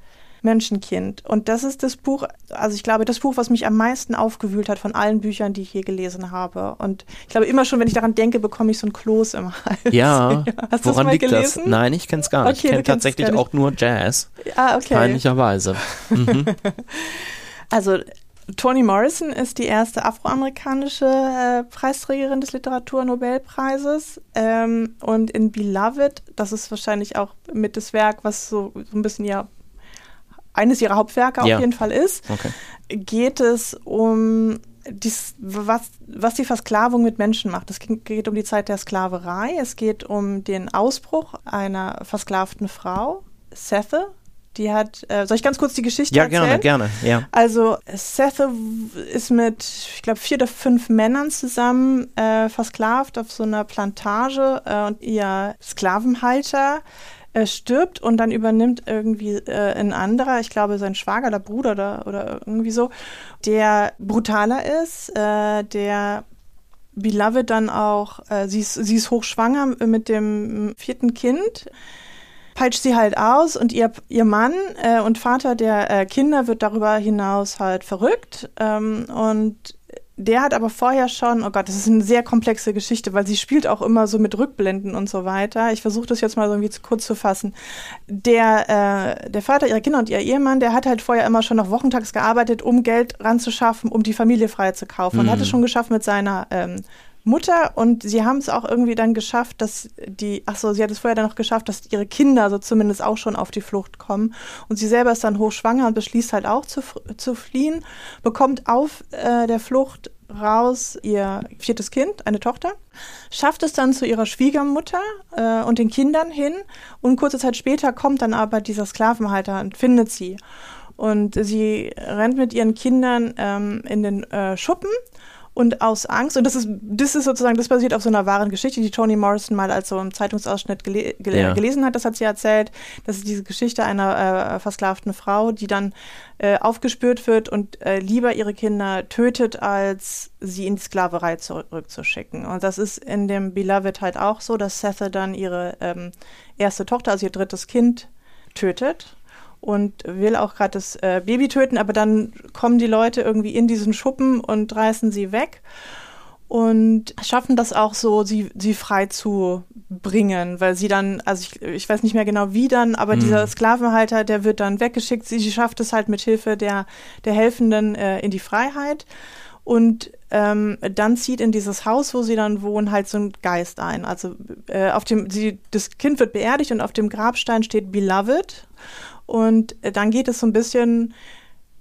Menschenkind. Und das ist das Buch, also ich glaube, das Buch, was mich am meisten aufgewühlt hat von allen Büchern, die ich je gelesen habe. Und ich glaube, immer schon, wenn ich daran denke, bekomme ich so ein Kloß im Hals. Ja, [laughs] ja. Hast woran liegt gelesen? das? Nein, ich kenne es gar nicht. Okay, ich kenne tatsächlich auch nur Jazz. Ah, okay. Peinlicherweise. [laughs] Mhm. also Toni Morrison ist die erste afroamerikanische äh, Preisträgerin des Literaturnobelpreises. Ähm, und in Beloved, das ist wahrscheinlich auch mit das Werk, was so, so ein bisschen ihr, eines ihrer Hauptwerke ja. auf jeden Fall ist, okay. geht es um dies, was, was die Versklavung mit Menschen macht. Es geht um die Zeit der Sklaverei, es geht um den Ausbruch einer versklavten Frau, Sethe, die hat, äh, soll ich ganz kurz die Geschichte ja, erzählen? Ja, gerne, gerne, ja. Also Seth ist mit, ich glaube, vier oder fünf Männern zusammen äh, versklavt auf so einer Plantage äh, und ihr Sklavenhalter äh, stirbt und dann übernimmt irgendwie äh, ein anderer, ich glaube sein Schwager oder Bruder oder, oder irgendwie so, der brutaler ist, äh, der Beloved dann auch, sie, ist, sie ist hochschwanger mit dem vierten Kind peitscht sie halt aus und ihr, ihr Mann äh, und Vater der äh, Kinder wird darüber hinaus halt verrückt. Ähm, und der hat aber vorher schon, oh Gott, das ist eine sehr komplexe Geschichte, weil sie spielt auch immer so mit Rückblenden und so weiter. Ich versuche das jetzt mal so irgendwie zu kurz zu fassen. Der, äh, der Vater ihrer Kinder und ihr Ehemann, der hat halt vorher immer schon noch wochentags gearbeitet, um Geld ranzuschaffen, um die Familie frei zu kaufen. Mhm. Und hat es schon geschafft mit seiner ähm, Mutter und sie haben es auch irgendwie dann geschafft, dass die, ach so, sie hat es vorher dann noch geschafft, dass ihre Kinder so zumindest auch schon auf die Flucht kommen und sie selber ist dann hochschwanger und beschließt halt auch zu, zu fliehen, bekommt auf äh, der Flucht raus ihr viertes Kind, eine Tochter, schafft es dann zu ihrer Schwiegermutter äh, und den Kindern hin und kurze Zeit später kommt dann aber dieser Sklavenhalter und findet sie. Und sie rennt mit ihren Kindern ähm, in den äh, Schuppen und aus Angst, und das ist, das ist sozusagen, das basiert auf so einer wahren Geschichte, die Toni Morrison mal als so im Zeitungsausschnitt gele gele ja. gelesen hat, das hat sie erzählt. Das ist diese Geschichte einer äh, versklavten Frau, die dann äh, aufgespürt wird und äh, lieber ihre Kinder tötet, als sie in die Sklaverei zurückzuschicken. Und das ist in dem Beloved halt auch so, dass Sethe dann ihre ähm, erste Tochter, also ihr drittes Kind, tötet und will auch gerade das äh, Baby töten, aber dann kommen die Leute irgendwie in diesen Schuppen und reißen sie weg und schaffen das auch so, sie, sie frei zu bringen, weil sie dann, also ich, ich weiß nicht mehr genau wie dann, aber mhm. dieser Sklavenhalter, der wird dann weggeschickt, sie, sie schafft es halt mit Hilfe der, der Helfenden äh, in die Freiheit und ähm, dann zieht in dieses Haus, wo sie dann wohnen, halt so ein Geist ein. Also äh, auf dem, sie, das Kind wird beerdigt und auf dem Grabstein steht Beloved und äh, dann geht es so ein bisschen,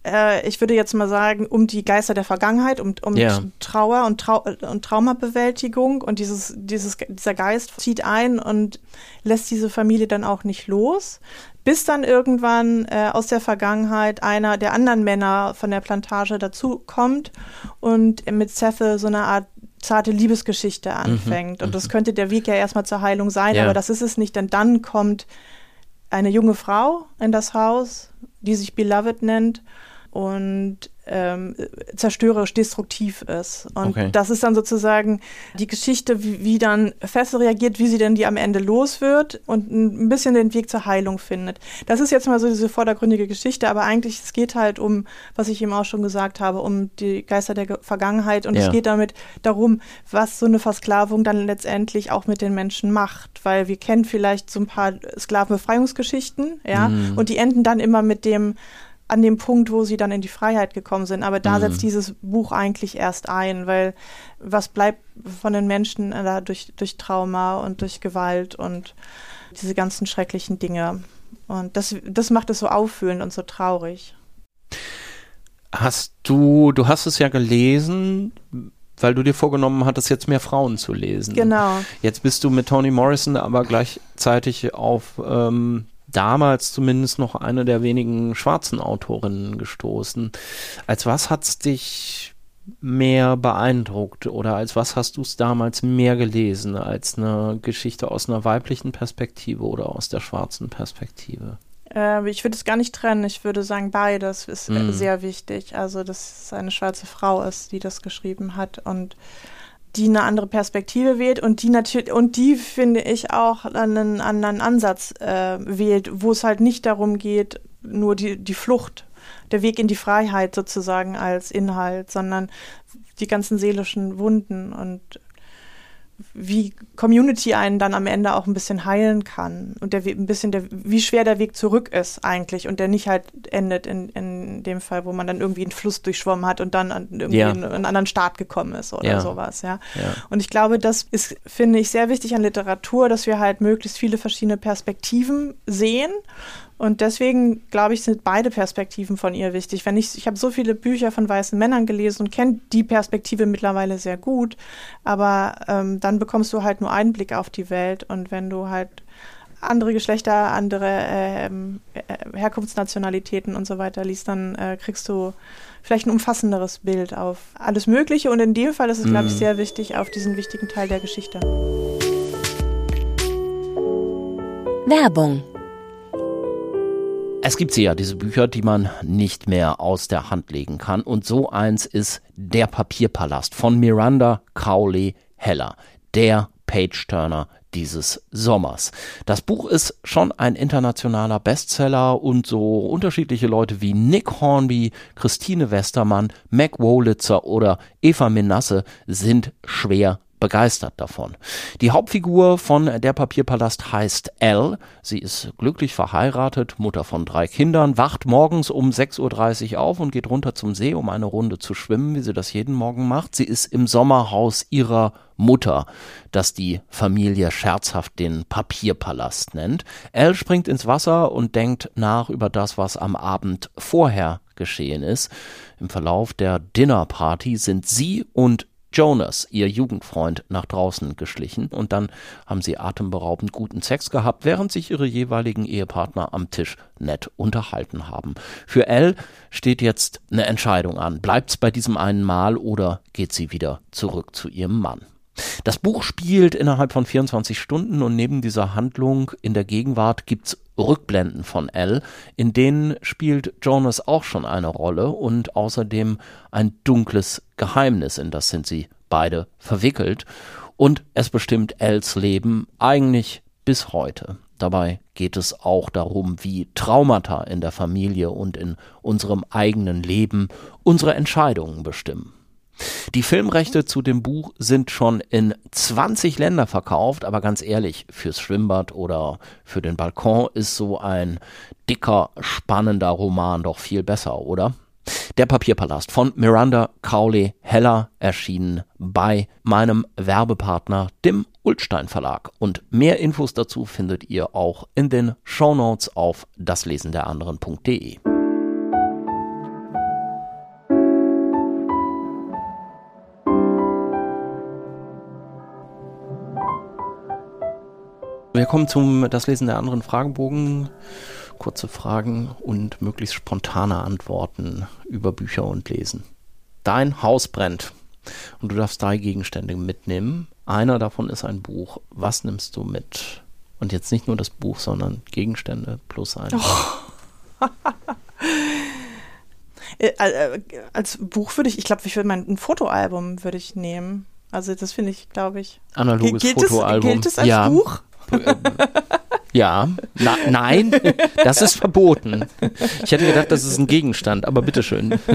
äh, ich würde jetzt mal sagen, um die Geister der Vergangenheit, um, um ja. Trauer und, Trau und Traumabewältigung. Und dieses, dieses, dieser Geist zieht ein und lässt diese Familie dann auch nicht los. Bis dann irgendwann äh, aus der Vergangenheit einer der anderen Männer von der Plantage dazu kommt und mit Sethe so eine Art zarte Liebesgeschichte mhm. anfängt. Mhm. Und das könnte der Weg ja erstmal zur Heilung sein, ja. aber das ist es nicht, denn dann kommt eine junge Frau in das Haus, die sich Beloved nennt und ähm, zerstörerisch destruktiv ist. Und okay. das ist dann sozusagen die Geschichte, wie, wie dann Fessel reagiert, wie sie denn die am Ende los wird und ein bisschen den Weg zur Heilung findet. Das ist jetzt mal so diese vordergründige Geschichte, aber eigentlich, es geht halt um, was ich eben auch schon gesagt habe, um die Geister der Vergangenheit und ja. es geht damit darum, was so eine Versklavung dann letztendlich auch mit den Menschen macht, weil wir kennen vielleicht so ein paar Sklavenbefreiungsgeschichten, ja, mhm. und die enden dann immer mit dem, an dem Punkt, wo sie dann in die Freiheit gekommen sind. Aber da mhm. setzt dieses Buch eigentlich erst ein, weil was bleibt von den Menschen äh, durch, durch Trauma und durch Gewalt und diese ganzen schrecklichen Dinge. Und das, das macht es so auffühlend und so traurig. Hast du, du hast es ja gelesen. weil du dir vorgenommen hattest, jetzt mehr Frauen zu lesen. Genau. Jetzt bist du mit Toni Morrison aber gleichzeitig auf ähm, damals zumindest noch eine der wenigen schwarzen Autorinnen gestoßen. Als was hat's dich mehr beeindruckt oder als was hast du es damals mehr gelesen als eine Geschichte aus einer weiblichen Perspektive oder aus der schwarzen Perspektive? Äh, ich würde es gar nicht trennen. Ich würde sagen, beides ist mm. sehr wichtig. Also, dass es eine schwarze Frau ist, die das geschrieben hat und die eine andere Perspektive wählt und die natürlich und die finde ich auch einen anderen Ansatz äh, wählt, wo es halt nicht darum geht, nur die, die Flucht, der Weg in die Freiheit sozusagen als Inhalt, sondern die ganzen seelischen Wunden und wie Community einen dann am Ende auch ein bisschen heilen kann und der ein bisschen der, wie schwer der Weg zurück ist eigentlich und der nicht halt endet in, in dem Fall, wo man dann irgendwie einen Fluss durchschwommen hat und dann an, irgendwie ja. in einen anderen Staat gekommen ist oder ja. sowas, ja? ja. Und ich glaube, das ist, finde ich, sehr wichtig an Literatur, dass wir halt möglichst viele verschiedene Perspektiven sehen und deswegen, glaube ich, sind beide Perspektiven von ihr wichtig. Wenn ich, ich habe so viele Bücher von weißen Männern gelesen und kenne die Perspektive mittlerweile sehr gut, aber ähm, dann bekommst du halt nur einen Blick auf die Welt. Und wenn du halt andere Geschlechter, andere ähm, äh, Herkunftsnationalitäten und so weiter liest, dann äh, kriegst du vielleicht ein umfassenderes Bild auf alles Mögliche. Und in dem Fall ist es, glaube ich, mhm. sehr wichtig auf diesen wichtigen Teil der Geschichte. Werbung es gibt sie ja, diese Bücher, die man nicht mehr aus der Hand legen kann. Und so eins ist Der Papierpalast von Miranda Cowley Heller. Der Page-Turner dieses Sommers. Das Buch ist schon ein internationaler Bestseller und so unterschiedliche Leute wie Nick Hornby, Christine Westermann, Mac Wolitzer oder Eva Menasse sind schwer begeistert davon. Die Hauptfigur von Der Papierpalast heißt Elle. Sie ist glücklich verheiratet, Mutter von drei Kindern, wacht morgens um 6.30 Uhr auf und geht runter zum See, um eine Runde zu schwimmen, wie sie das jeden Morgen macht. Sie ist im Sommerhaus ihrer Mutter, das die Familie scherzhaft den Papierpalast nennt. Elle springt ins Wasser und denkt nach über das, was am Abend vorher geschehen ist. Im Verlauf der Dinnerparty sind sie und Jonas, ihr Jugendfreund, nach draußen geschlichen und dann haben sie atemberaubend guten Sex gehabt, während sich ihre jeweiligen Ehepartner am Tisch nett unterhalten haben. Für Elle steht jetzt eine Entscheidung an. Bleibt's bei diesem einen Mal oder geht sie wieder zurück zu ihrem Mann? Das Buch spielt innerhalb von 24 Stunden und neben dieser Handlung in der Gegenwart gibt's Rückblenden von L, in denen spielt Jonas auch schon eine Rolle und außerdem ein dunkles Geheimnis, in das sind sie beide verwickelt. Und es bestimmt Els Leben eigentlich bis heute. Dabei geht es auch darum, wie Traumata in der Familie und in unserem eigenen Leben unsere Entscheidungen bestimmen. Die Filmrechte zu dem Buch sind schon in 20 Länder verkauft, aber ganz ehrlich, fürs Schwimmbad oder für den Balkon ist so ein dicker, spannender Roman doch viel besser, oder? Der Papierpalast von Miranda Cowley Heller erschienen bei meinem Werbepartner, dem Ulstein Verlag. Und mehr Infos dazu findet ihr auch in den Shownotes auf daslesenderanderen.de. Wir kommen zum das Lesen der anderen Fragebogen. Kurze Fragen und möglichst spontane Antworten über Bücher und Lesen. Dein Haus brennt und du darfst drei Gegenstände mitnehmen. Einer davon ist ein Buch. Was nimmst du mit? Und jetzt nicht nur das Buch, sondern Gegenstände plus ein. Oh. Äh, äh, als Buch würde ich, ich glaube, ich würde mein ein Fotoalbum würde ich nehmen. Also das finde ich, glaube ich. Analoges gilt Fotoalbum. Es, gilt es als ja. Buch? [laughs] Ja, Na, nein, das ist verboten. Ich hätte gedacht, das ist ein Gegenstand, aber bitteschön. [laughs]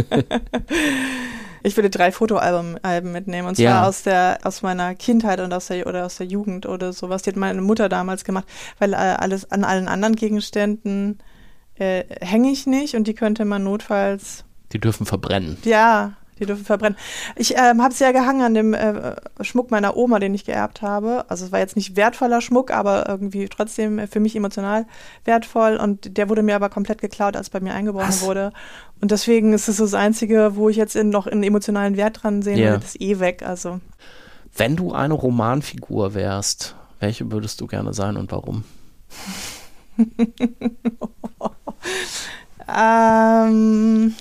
Ich würde drei Fotoalben Alben mitnehmen und zwar ja. aus der aus meiner Kindheit und aus der oder aus der Jugend oder sowas. Die hat meine Mutter damals gemacht, weil äh, alles an allen anderen Gegenständen äh, hänge ich nicht und die könnte man notfalls. Die dürfen verbrennen. Ja, Die dürfen verbrennen. Ich ähm, habe sehr gehangen an dem äh, Schmuck meiner Oma, den ich geerbt habe. Also es war jetzt nicht wertvoller Schmuck, aber irgendwie trotzdem für mich emotional wertvoll. Und der wurde mir aber komplett geklaut, als bei mir eingebrochen Was? wurde. Und deswegen ist es so das Einzige, wo ich jetzt in, noch einen emotionalen Wert dran sehe. Yeah. Das ist eh weg. Also. Wenn du eine Romanfigur wärst, welche würdest du gerne sein und warum? [laughs] ähm,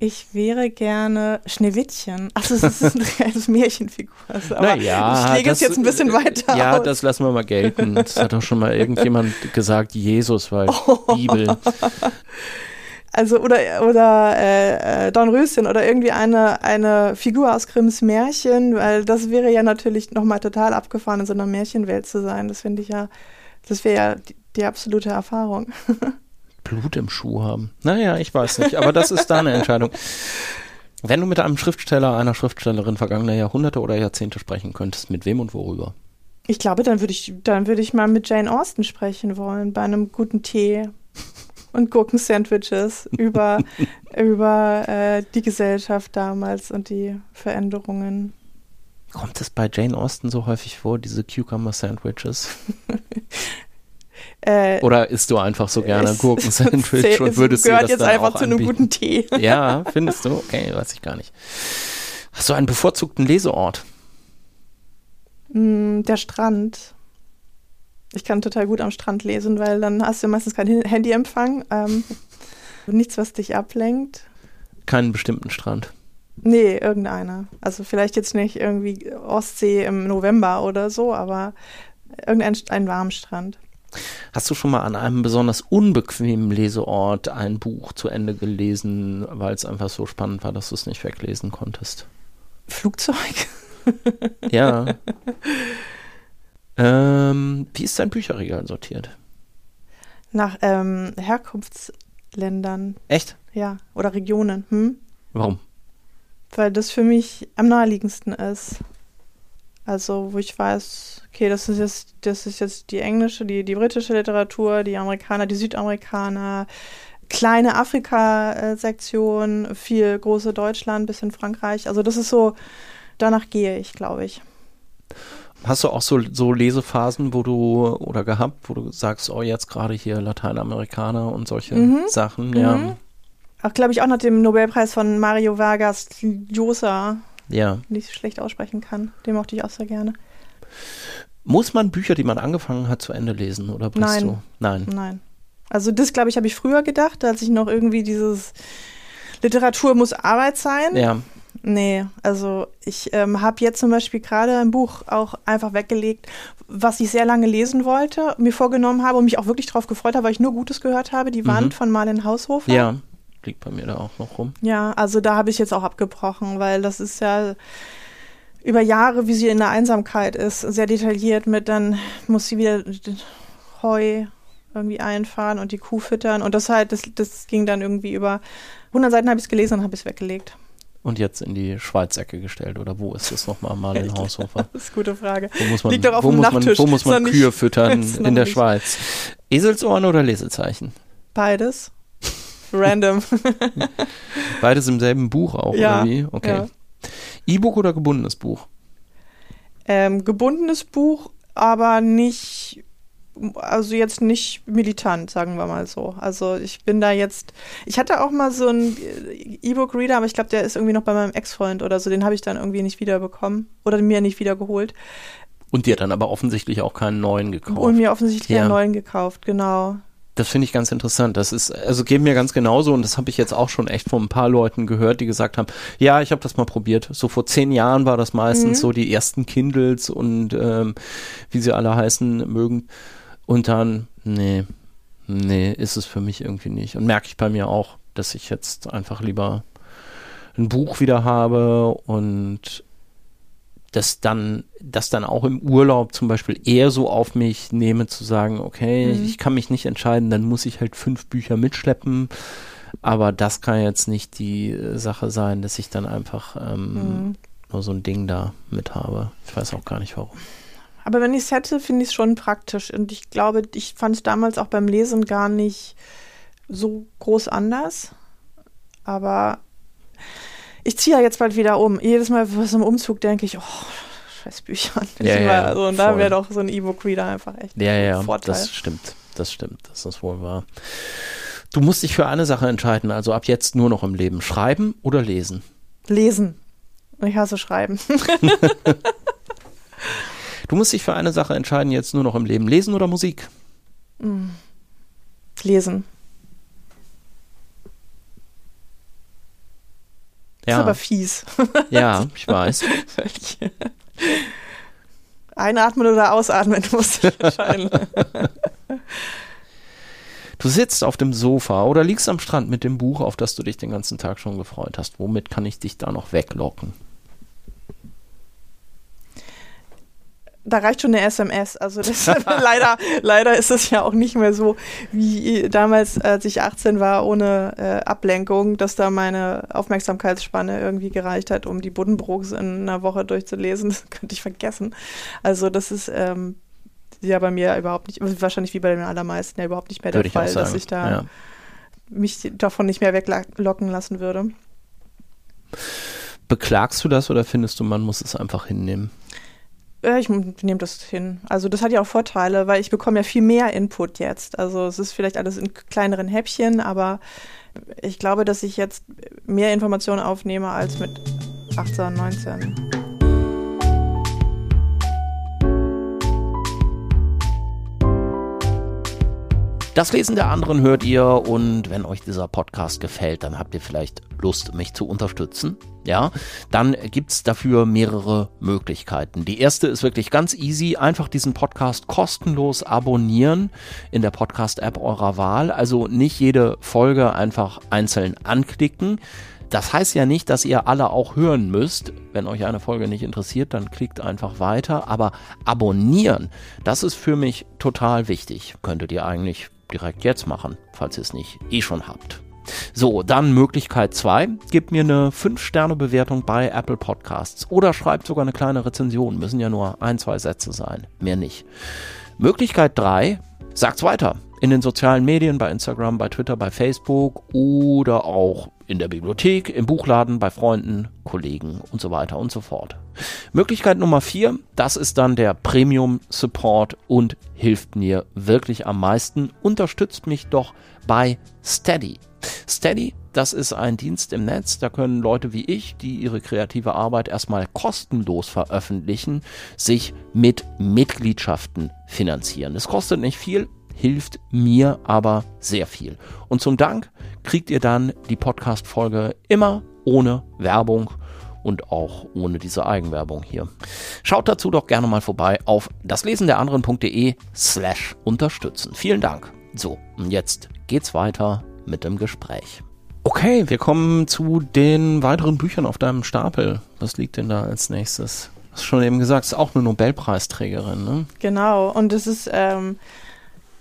ich wäre gerne Schneewittchen. Ach, das ist eine [laughs] Märchenfigur. Also, aber naja, ich lege es jetzt ein bisschen weiter Ja, aus. das lassen wir mal gelten. Das hat doch schon mal irgendjemand gesagt, Jesus, weil [laughs] oh. Bibel. Also oder oder äh, äh, Dornröschen oder irgendwie eine eine Figur aus Grimms Märchen, weil das wäre ja natürlich nochmal total abgefahren in so einer Märchenwelt zu sein. Das finde ich ja, das wäre ja die, die absolute Erfahrung. [laughs] Blut im Schuh haben. Naja, ich weiß nicht, aber das ist deine Entscheidung. Wenn du mit einem Schriftsteller, einer Schriftstellerin vergangener Jahrhunderte oder Jahrzehnte sprechen könntest, mit wem und worüber? Ich glaube, dann würde ich, dann würde ich mal mit Jane Austen sprechen wollen, bei einem guten Tee und Gurkensandwiches über, [laughs] über äh, die Gesellschaft damals und die Veränderungen. Kommt es bei Jane Austen so häufig vor, diese Cucumber-Sandwiches? [laughs] Äh, Oder isst du einfach so gerne Gurken-Sandwich [laughs] und würdest gehört das jetzt dann einfach auch zu einem guten Tee. [laughs] Ja, findest du? Okay, weiß ich gar nicht. Hast du einen bevorzugten Leseort? Mm, der Strand. Ich kann total gut am Strand lesen, weil dann hast du meistens keinen Handyempfang. Ähm, nichts, was dich ablenkt. Keinen bestimmten Strand. Nee, irgendeiner. Also vielleicht jetzt nicht irgendwie Ostsee im November oder so, aber irgendein ein warmen Strand. Hast du schon mal an einem besonders unbequemen Leseort ein Buch zu Ende gelesen, weil es einfach so spannend war, dass du es nicht weglesen konntest? Flugzeug. [laughs] ja. ähm, wie ist dein Bücherregal sortiert? Nach ähm, Herkunftsländern. Echt? Ja, oder Regionen. Hm? Warum? Weil das für mich am naheliegendsten ist. Also, wo ich weiß, okay, das ist jetzt, das ist jetzt die englische, die, die britische Literatur, die Amerikaner, die Südamerikaner, kleine Afrika-Sektion, viel große Deutschland, bisschen Frankreich. Also das ist so, danach gehe ich, glaube ich. Hast du auch so, so Lesephasen, wo du oder gehabt, wo du sagst, oh, jetzt gerade hier Lateinamerikaner und solche mhm. Sachen, ja. Mhm. Auch, glaube ich, auch nach dem Nobelpreis von Mario Vargas Llosa ja. nicht schlecht aussprechen kann. Den mochte ich auch sehr gerne. Muss man Bücher, die man angefangen hat, zu Ende lesen oder bist Nein. du? Nein. Nein. Also das, glaube ich, habe ich früher gedacht, als ich noch irgendwie dieses Literatur muss Arbeit sein. Ja. Nee, also ich ähm, habe jetzt zum Beispiel gerade ein Buch auch einfach weggelegt, was ich sehr lange lesen wollte, mir vorgenommen habe und mich auch wirklich darauf gefreut habe, weil ich nur Gutes gehört habe. Die Wand mhm. von Marlene Haushofer. Ja liegt bei mir da auch noch rum. Ja, also da habe ich jetzt auch abgebrochen, weil das ist ja über Jahre, wie sie in der Einsamkeit ist, sehr detailliert mit, dann muss sie wieder Heu irgendwie einfahren und die Kuh füttern und das halt, das, das ging dann irgendwie über 100 Seiten habe ich es gelesen und habe es weggelegt. Und jetzt in die Schweizecke gestellt oder wo ist es nochmal mal in Haushofer? [laughs] das ist eine gute Frage. Wo muss man, Liegt doch auf wo dem muss man, wo muss man Kühe füttern [laughs] in der nicht. Schweiz? Eselsohren oder Lesezeichen? Beides. Random. [laughs] Beides im selben Buch auch, ja, oder wie? Okay. Ja. E-Book oder gebundenes Buch? Ähm, gebundenes Buch, aber nicht, also jetzt nicht militant, sagen wir mal so. Also ich bin da jetzt, ich hatte auch mal so einen E-Book-Reader, aber ich glaube, der ist irgendwie noch bei meinem Ex-Freund oder so. Den habe ich dann irgendwie nicht wiederbekommen oder mir nicht wiedergeholt. Und dir dann aber offensichtlich auch keinen neuen gekauft. Und mir offensichtlich ja. keinen neuen gekauft, genau. Das finde ich ganz interessant. Das ist, also geht mir ganz genauso und das habe ich jetzt auch schon echt von ein paar Leuten gehört, die gesagt haben, ja, ich habe das mal probiert. So vor zehn Jahren war das meistens mhm. so die ersten Kindles und ähm, wie sie alle heißen mögen. Und dann, nee, nee, ist es für mich irgendwie nicht. Und merke ich bei mir auch, dass ich jetzt einfach lieber ein Buch wieder habe und das dann, das dann auch im Urlaub zum Beispiel eher so auf mich nehme, zu sagen, okay, mhm. ich kann mich nicht entscheiden, dann muss ich halt fünf Bücher mitschleppen. Aber das kann jetzt nicht die äh, Sache sein, dass ich dann einfach ähm, mhm. nur so ein Ding da mit habe. Ich weiß auch gar nicht warum. Aber wenn ich es hätte, finde ich es schon praktisch. Und ich glaube, ich fand es damals auch beim Lesen gar nicht so groß anders. Aber ich ziehe ja jetzt bald wieder um. Jedes Mal was im Umzug denke ich, oh, scheiß Bücher. [laughs] Ja, ja, also, und da wäre doch so ein E-Book-Reader einfach echt ja, ja, ein Vorteil. Das stimmt, das stimmt, das ist wohl wahr. Du musst dich für eine Sache entscheiden, also ab jetzt nur noch im Leben. Schreiben oder lesen? Lesen. Ich hasse Schreiben. [laughs] du musst dich für eine Sache entscheiden, jetzt nur noch im Leben. Lesen oder Musik? Mm. Lesen. Ja. ist aber fies. [laughs] Ja, ich weiß. [laughs] Einatmen oder ausatmen, [laughs] du musst dich entscheiden. Du sitzt auf dem Sofa oder liegst am Strand mit dem Buch, auf das du dich den ganzen Tag schon gefreut hast. Womit kann ich dich da noch weglocken? Da reicht schon eine SMS. Also das, [laughs] leider, leider ist es ja auch nicht mehr so wie damals, als ich 18 war, ohne äh, Ablenkung, dass da meine Aufmerksamkeitsspanne irgendwie gereicht hat, um die Buddenbrooks in einer Woche durchzulesen. [laughs] Das könnte ich vergessen. Also das ist ähm, ja bei mir überhaupt nicht, wahrscheinlich wie bei den allermeisten ja überhaupt nicht mehr der Fall, dass ich da Ja. mich davon nicht mehr weglocken lassen würde. Beklagst du das oder findest du, man muss es einfach hinnehmen? Ja, ich nehme das hin. Also das hat ja auch Vorteile, weil ich bekomme ja viel mehr Input jetzt. Also es ist vielleicht alles in kleineren Häppchen, aber ich glaube, dass ich jetzt mehr Informationen aufnehme als mit 18, 19. Das Lesen der anderen hört ihr und wenn euch dieser Podcast gefällt, dann habt ihr vielleicht Lust, mich zu unterstützen. Ja, dann gibt's dafür mehrere Möglichkeiten. Die erste ist wirklich ganz easy. Einfach diesen Podcast kostenlos abonnieren in der Podcast-App eurer Wahl. Also nicht jede Folge einfach einzeln anklicken. Das heißt ja nicht, dass ihr alle auch hören müsst. Wenn euch eine Folge nicht interessiert, dann klickt einfach weiter. Aber abonnieren, das ist für mich total wichtig. Könntet ihr eigentlich direkt jetzt machen, falls ihr es nicht eh schon habt. So, dann Möglichkeit 2. Gebt mir eine 5-Sterne-Bewertung bei Apple Podcasts oder schreibt sogar eine kleine Rezension. Müssen ja nur ein, zwei Sätze sein, mehr nicht. Möglichkeit 3. Sagt's weiter. In den sozialen Medien, bei Instagram, bei Twitter, bei Facebook oder auch in der Bibliothek, im Buchladen, bei Freunden, Kollegen und so weiter und so fort. Möglichkeit Nummer 4, das ist dann der Premium Support und hilft mir wirklich am meisten. Unterstützt mich doch bei Steady. Steady, das ist ein Dienst im Netz, da können Leute wie ich, die ihre kreative Arbeit erstmal kostenlos veröffentlichen, sich mit Mitgliedschaften finanzieren. Es kostet nicht viel, hilft mir aber sehr viel. Und zum Dank kriegt ihr dann die Podcast-Folge immer ohne Werbung und auch ohne diese Eigenwerbung hier. Schaut dazu doch gerne mal vorbei auf daslesenderanderen.de slash unterstützen. Vielen Dank. So, und jetzt geht's weiter mit dem Gespräch. Okay, wir kommen zu den weiteren Büchern auf deinem Stapel. Was liegt denn da als nächstes? Hast schon eben gesagt, ist auch eine Nobelpreisträgerin, ne? Genau, und es ist ähm,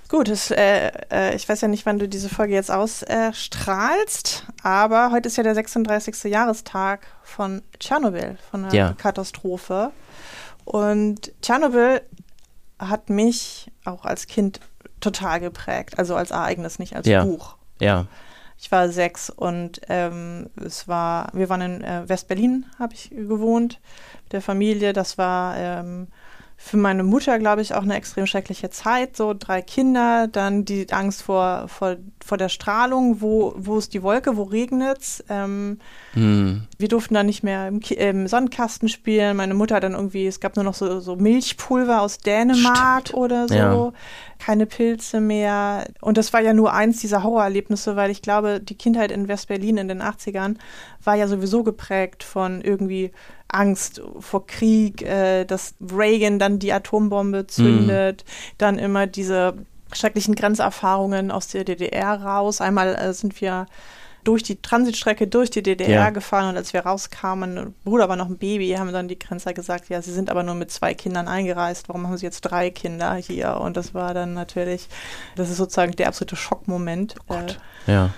gut, es, äh, äh, ich weiß ja nicht, wann du diese Folge jetzt ausstrahlst, aber heute ist ja der 36. Jahrestag von Tschernobyl, von der Ja. Katastrophe. Und Tschernobyl hat mich auch als Kind total geprägt, also als Ereignis, nicht als Ja. Buch. Ja. Ich war sechs und ähm, es war, wir waren in äh, West-Berlin, habe ich gewohnt, mit der Familie. Das war ähm, für meine Mutter, glaube ich, auch eine extrem schreckliche Zeit. So drei Kinder, dann die Angst vor, vor, vor der Strahlung, wo, wo ist die Wolke, wo regnet's. Ähm, Hm. wir durften dann nicht mehr im, im Sandkasten spielen. Meine Mutter hat dann irgendwie, es gab nur noch so, so Milchpulver aus Dänemark Stimmt. oder so. Ja. Keine Pilze mehr. Und das war ja nur eins dieser Horrorerlebnisse, weil ich glaube, die Kindheit in West-Berlin in den 80ern war ja sowieso geprägt von irgendwie Angst vor Krieg, äh, dass Reagan dann die Atombombe zündet, dann immer diese schrecklichen Grenzerfahrungen aus der DDR raus. Einmal äh, sind wir durch die Transitstrecke durch die DDR Ja. gefahren und als wir rauskamen, Bruder war noch ein Baby, haben dann die Grenzer gesagt, ja, sie sind aber nur mit zwei Kindern eingereist, warum haben sie jetzt drei Kinder hier? Und das war dann natürlich, das ist sozusagen der absolute Schockmoment. Gott. Ja.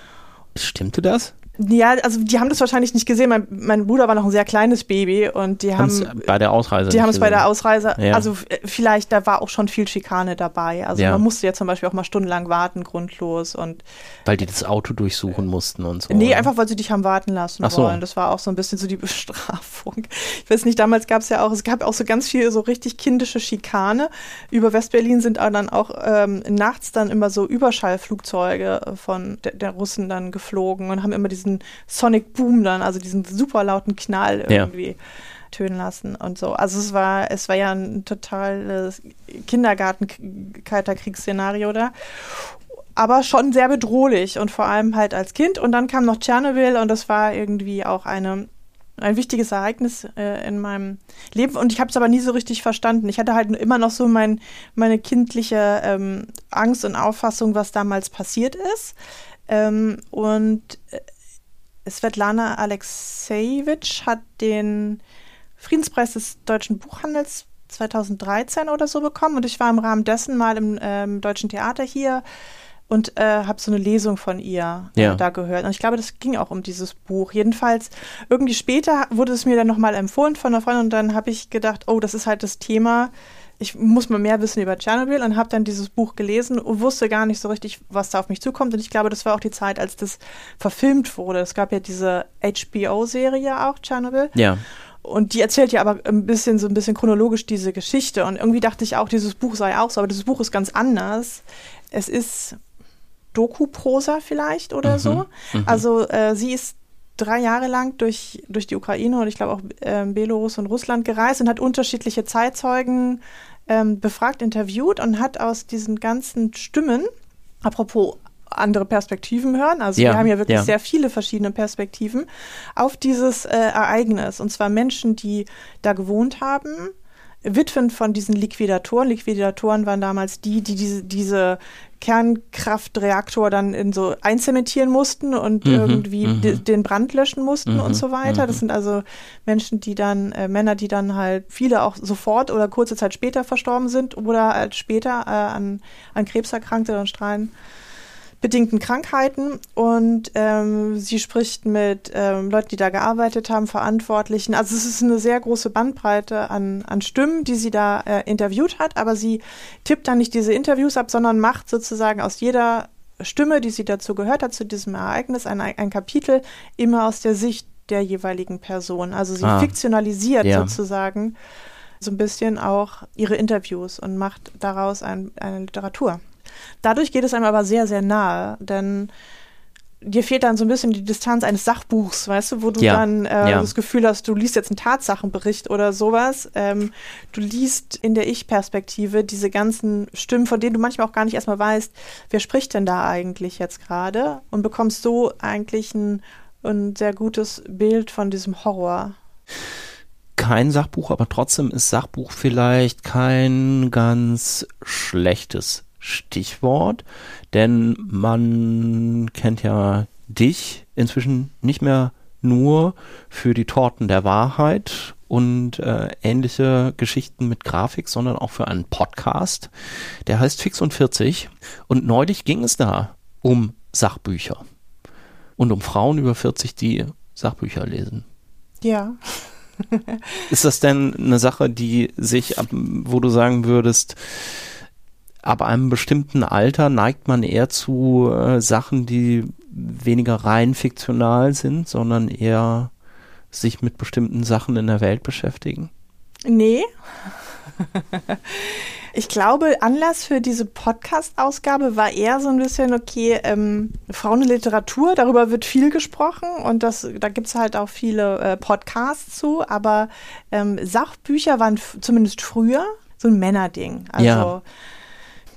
Stimmte das? Ja, also die haben das wahrscheinlich nicht gesehen. Mein, mein Bruder war noch ein sehr kleines Baby und die Haben's haben bei der Ausreise. Die haben es bei der Ausreise, Ja. also äh, vielleicht, da war auch schon viel Schikane dabei. Also Ja. man musste ja zum Beispiel auch mal stundenlang warten, grundlos und weil die das Auto durchsuchen mussten und so. Nee, einfach weil sie dich haben warten lassen Ach so. wollen. Das war auch so ein bisschen so die [laughs] Bestrafung. Ich weiß nicht, damals gab es ja auch, es gab auch so ganz viel so richtig kindische Schikane. Über Westberlin sind auch dann auch ähm, nachts dann immer so Überschallflugzeuge von der, der Russen dann geflogen und haben immer diesen Sonic Boom dann, also diesen super lauten Knall Ja. irgendwie tönen lassen und so. Also es war, es war ja ein totales Kindergarten-Kalter-Kriegsszenario da aber schon sehr bedrohlich und vor allem halt als Kind. Und dann kam noch Tschernobyl und das war irgendwie auch eine, ein wichtiges Ereignis äh, in meinem Leben. Und ich habe es aber nie so richtig verstanden. Ich hatte halt immer noch so mein, meine kindliche ähm, Angst und Auffassung, was damals passiert ist. Ähm, und äh, Svetlana Alexejewitsch hat den Friedenspreis des deutschen Buchhandels 2013 oder so bekommen. Und ich war im Rahmen dessen mal im ähm, Deutschen Theater hier und äh, habe so eine Lesung von ihr Ja. äh, da gehört. Und ich glaube, das ging auch um dieses Buch. Jedenfalls, irgendwie später wurde es mir dann nochmal empfohlen von einer Freundin und dann habe ich gedacht, oh, das ist halt das Thema. Ich muss mal mehr wissen über Tschernobyl und habe dann dieses Buch gelesen und wusste gar nicht so richtig, was da auf mich zukommt. Und ich glaube, das war auch die Zeit, als das verfilmt wurde. Es gab ja diese HBO-Serie auch, Tschernobyl. Ja. Und die erzählt ja aber ein bisschen, so ein bisschen chronologisch diese Geschichte. Und irgendwie dachte ich auch, dieses Buch sei auch so, aber dieses Buch ist ganz anders. Es ist Doku-Prosa vielleicht oder so. Also äh, sie ist drei Jahre lang durch, durch die Ukraine und ich glaube auch ähm, Belarus und Russland gereist und hat unterschiedliche Zeitzeugen ähm, befragt, interviewt und hat aus diesen ganzen Stimmen, apropos andere Perspektiven hören, also Ja, wir haben ja wirklich ja. sehr viele verschiedene Perspektiven auf dieses äh, Ereignis. Und zwar Menschen, die da gewohnt haben, Witwen von diesen Liquidatoren. Liquidatoren waren damals die, die diese, diese Kernkraftreaktor dann in so einzementieren mussten und Mhm, irgendwie mhm. de- den Brand löschen mussten Mhm, und so weiter. Das sind also Menschen, die dann, äh, Männer, die dann halt viele auch sofort oder kurze Zeit später verstorben sind oder halt später äh, an, an Krebs erkrankte oder Strahlen bedingten Krankheiten und ähm, sie spricht mit ähm, Leuten, die da gearbeitet haben, Verantwortlichen. Also es ist eine sehr große Bandbreite an, an Stimmen, die sie da äh, interviewt hat, aber sie tippt dann nicht diese Interviews ab, sondern macht sozusagen aus jeder Stimme, die sie dazu gehört hat, zu diesem Ereignis, ein, ein Kapitel immer aus der Sicht der jeweiligen Person. Also sie Ah. fiktionalisiert Ja. sozusagen so ein bisschen auch ihre Interviews und macht daraus ein, eine Literatur. Dadurch geht es einem aber sehr, sehr nahe, denn dir fehlt dann so ein bisschen die Distanz eines Sachbuchs, weißt du, wo du Ja, dann äh, ja. das Gefühl hast, du liest jetzt einen Tatsachenbericht oder sowas. Ähm, du liest in der Ich-Perspektive diese ganzen Stimmen, von denen du manchmal auch gar nicht erstmal weißt, wer spricht denn da eigentlich jetzt gerade und bekommst so eigentlich ein, ein sehr gutes Bild von diesem Horror. Kein Sachbuch, aber trotzdem ist Sachbuch vielleicht kein ganz schlechtes Stichwort, denn man kennt ja dich inzwischen nicht mehr nur für die Torten der Wahrheit und äh, ähnliche Geschichten mit Grafik, sondern auch für einen Podcast, der heißt Fix und 40 und neulich ging es da um Sachbücher und um Frauen über 40, die Sachbücher lesen. Ja. [laughs] Ist das denn eine Sache, die sich, ab, wo du sagen würdest, ab einem bestimmten Alter neigt man eher zu äh, Sachen, die weniger rein fiktional sind, sondern eher sich mit bestimmten Sachen in der Welt beschäftigen? Nee. Ich glaube, Anlass für diese Podcast-Ausgabe war eher so ein bisschen, okay, ähm, Frauen in Literatur, darüber wird viel gesprochen und das, da gibt es halt auch viele äh, Podcasts zu, aber ähm, Sachbücher waren zumindest früher so ein Männerding. Also Ja.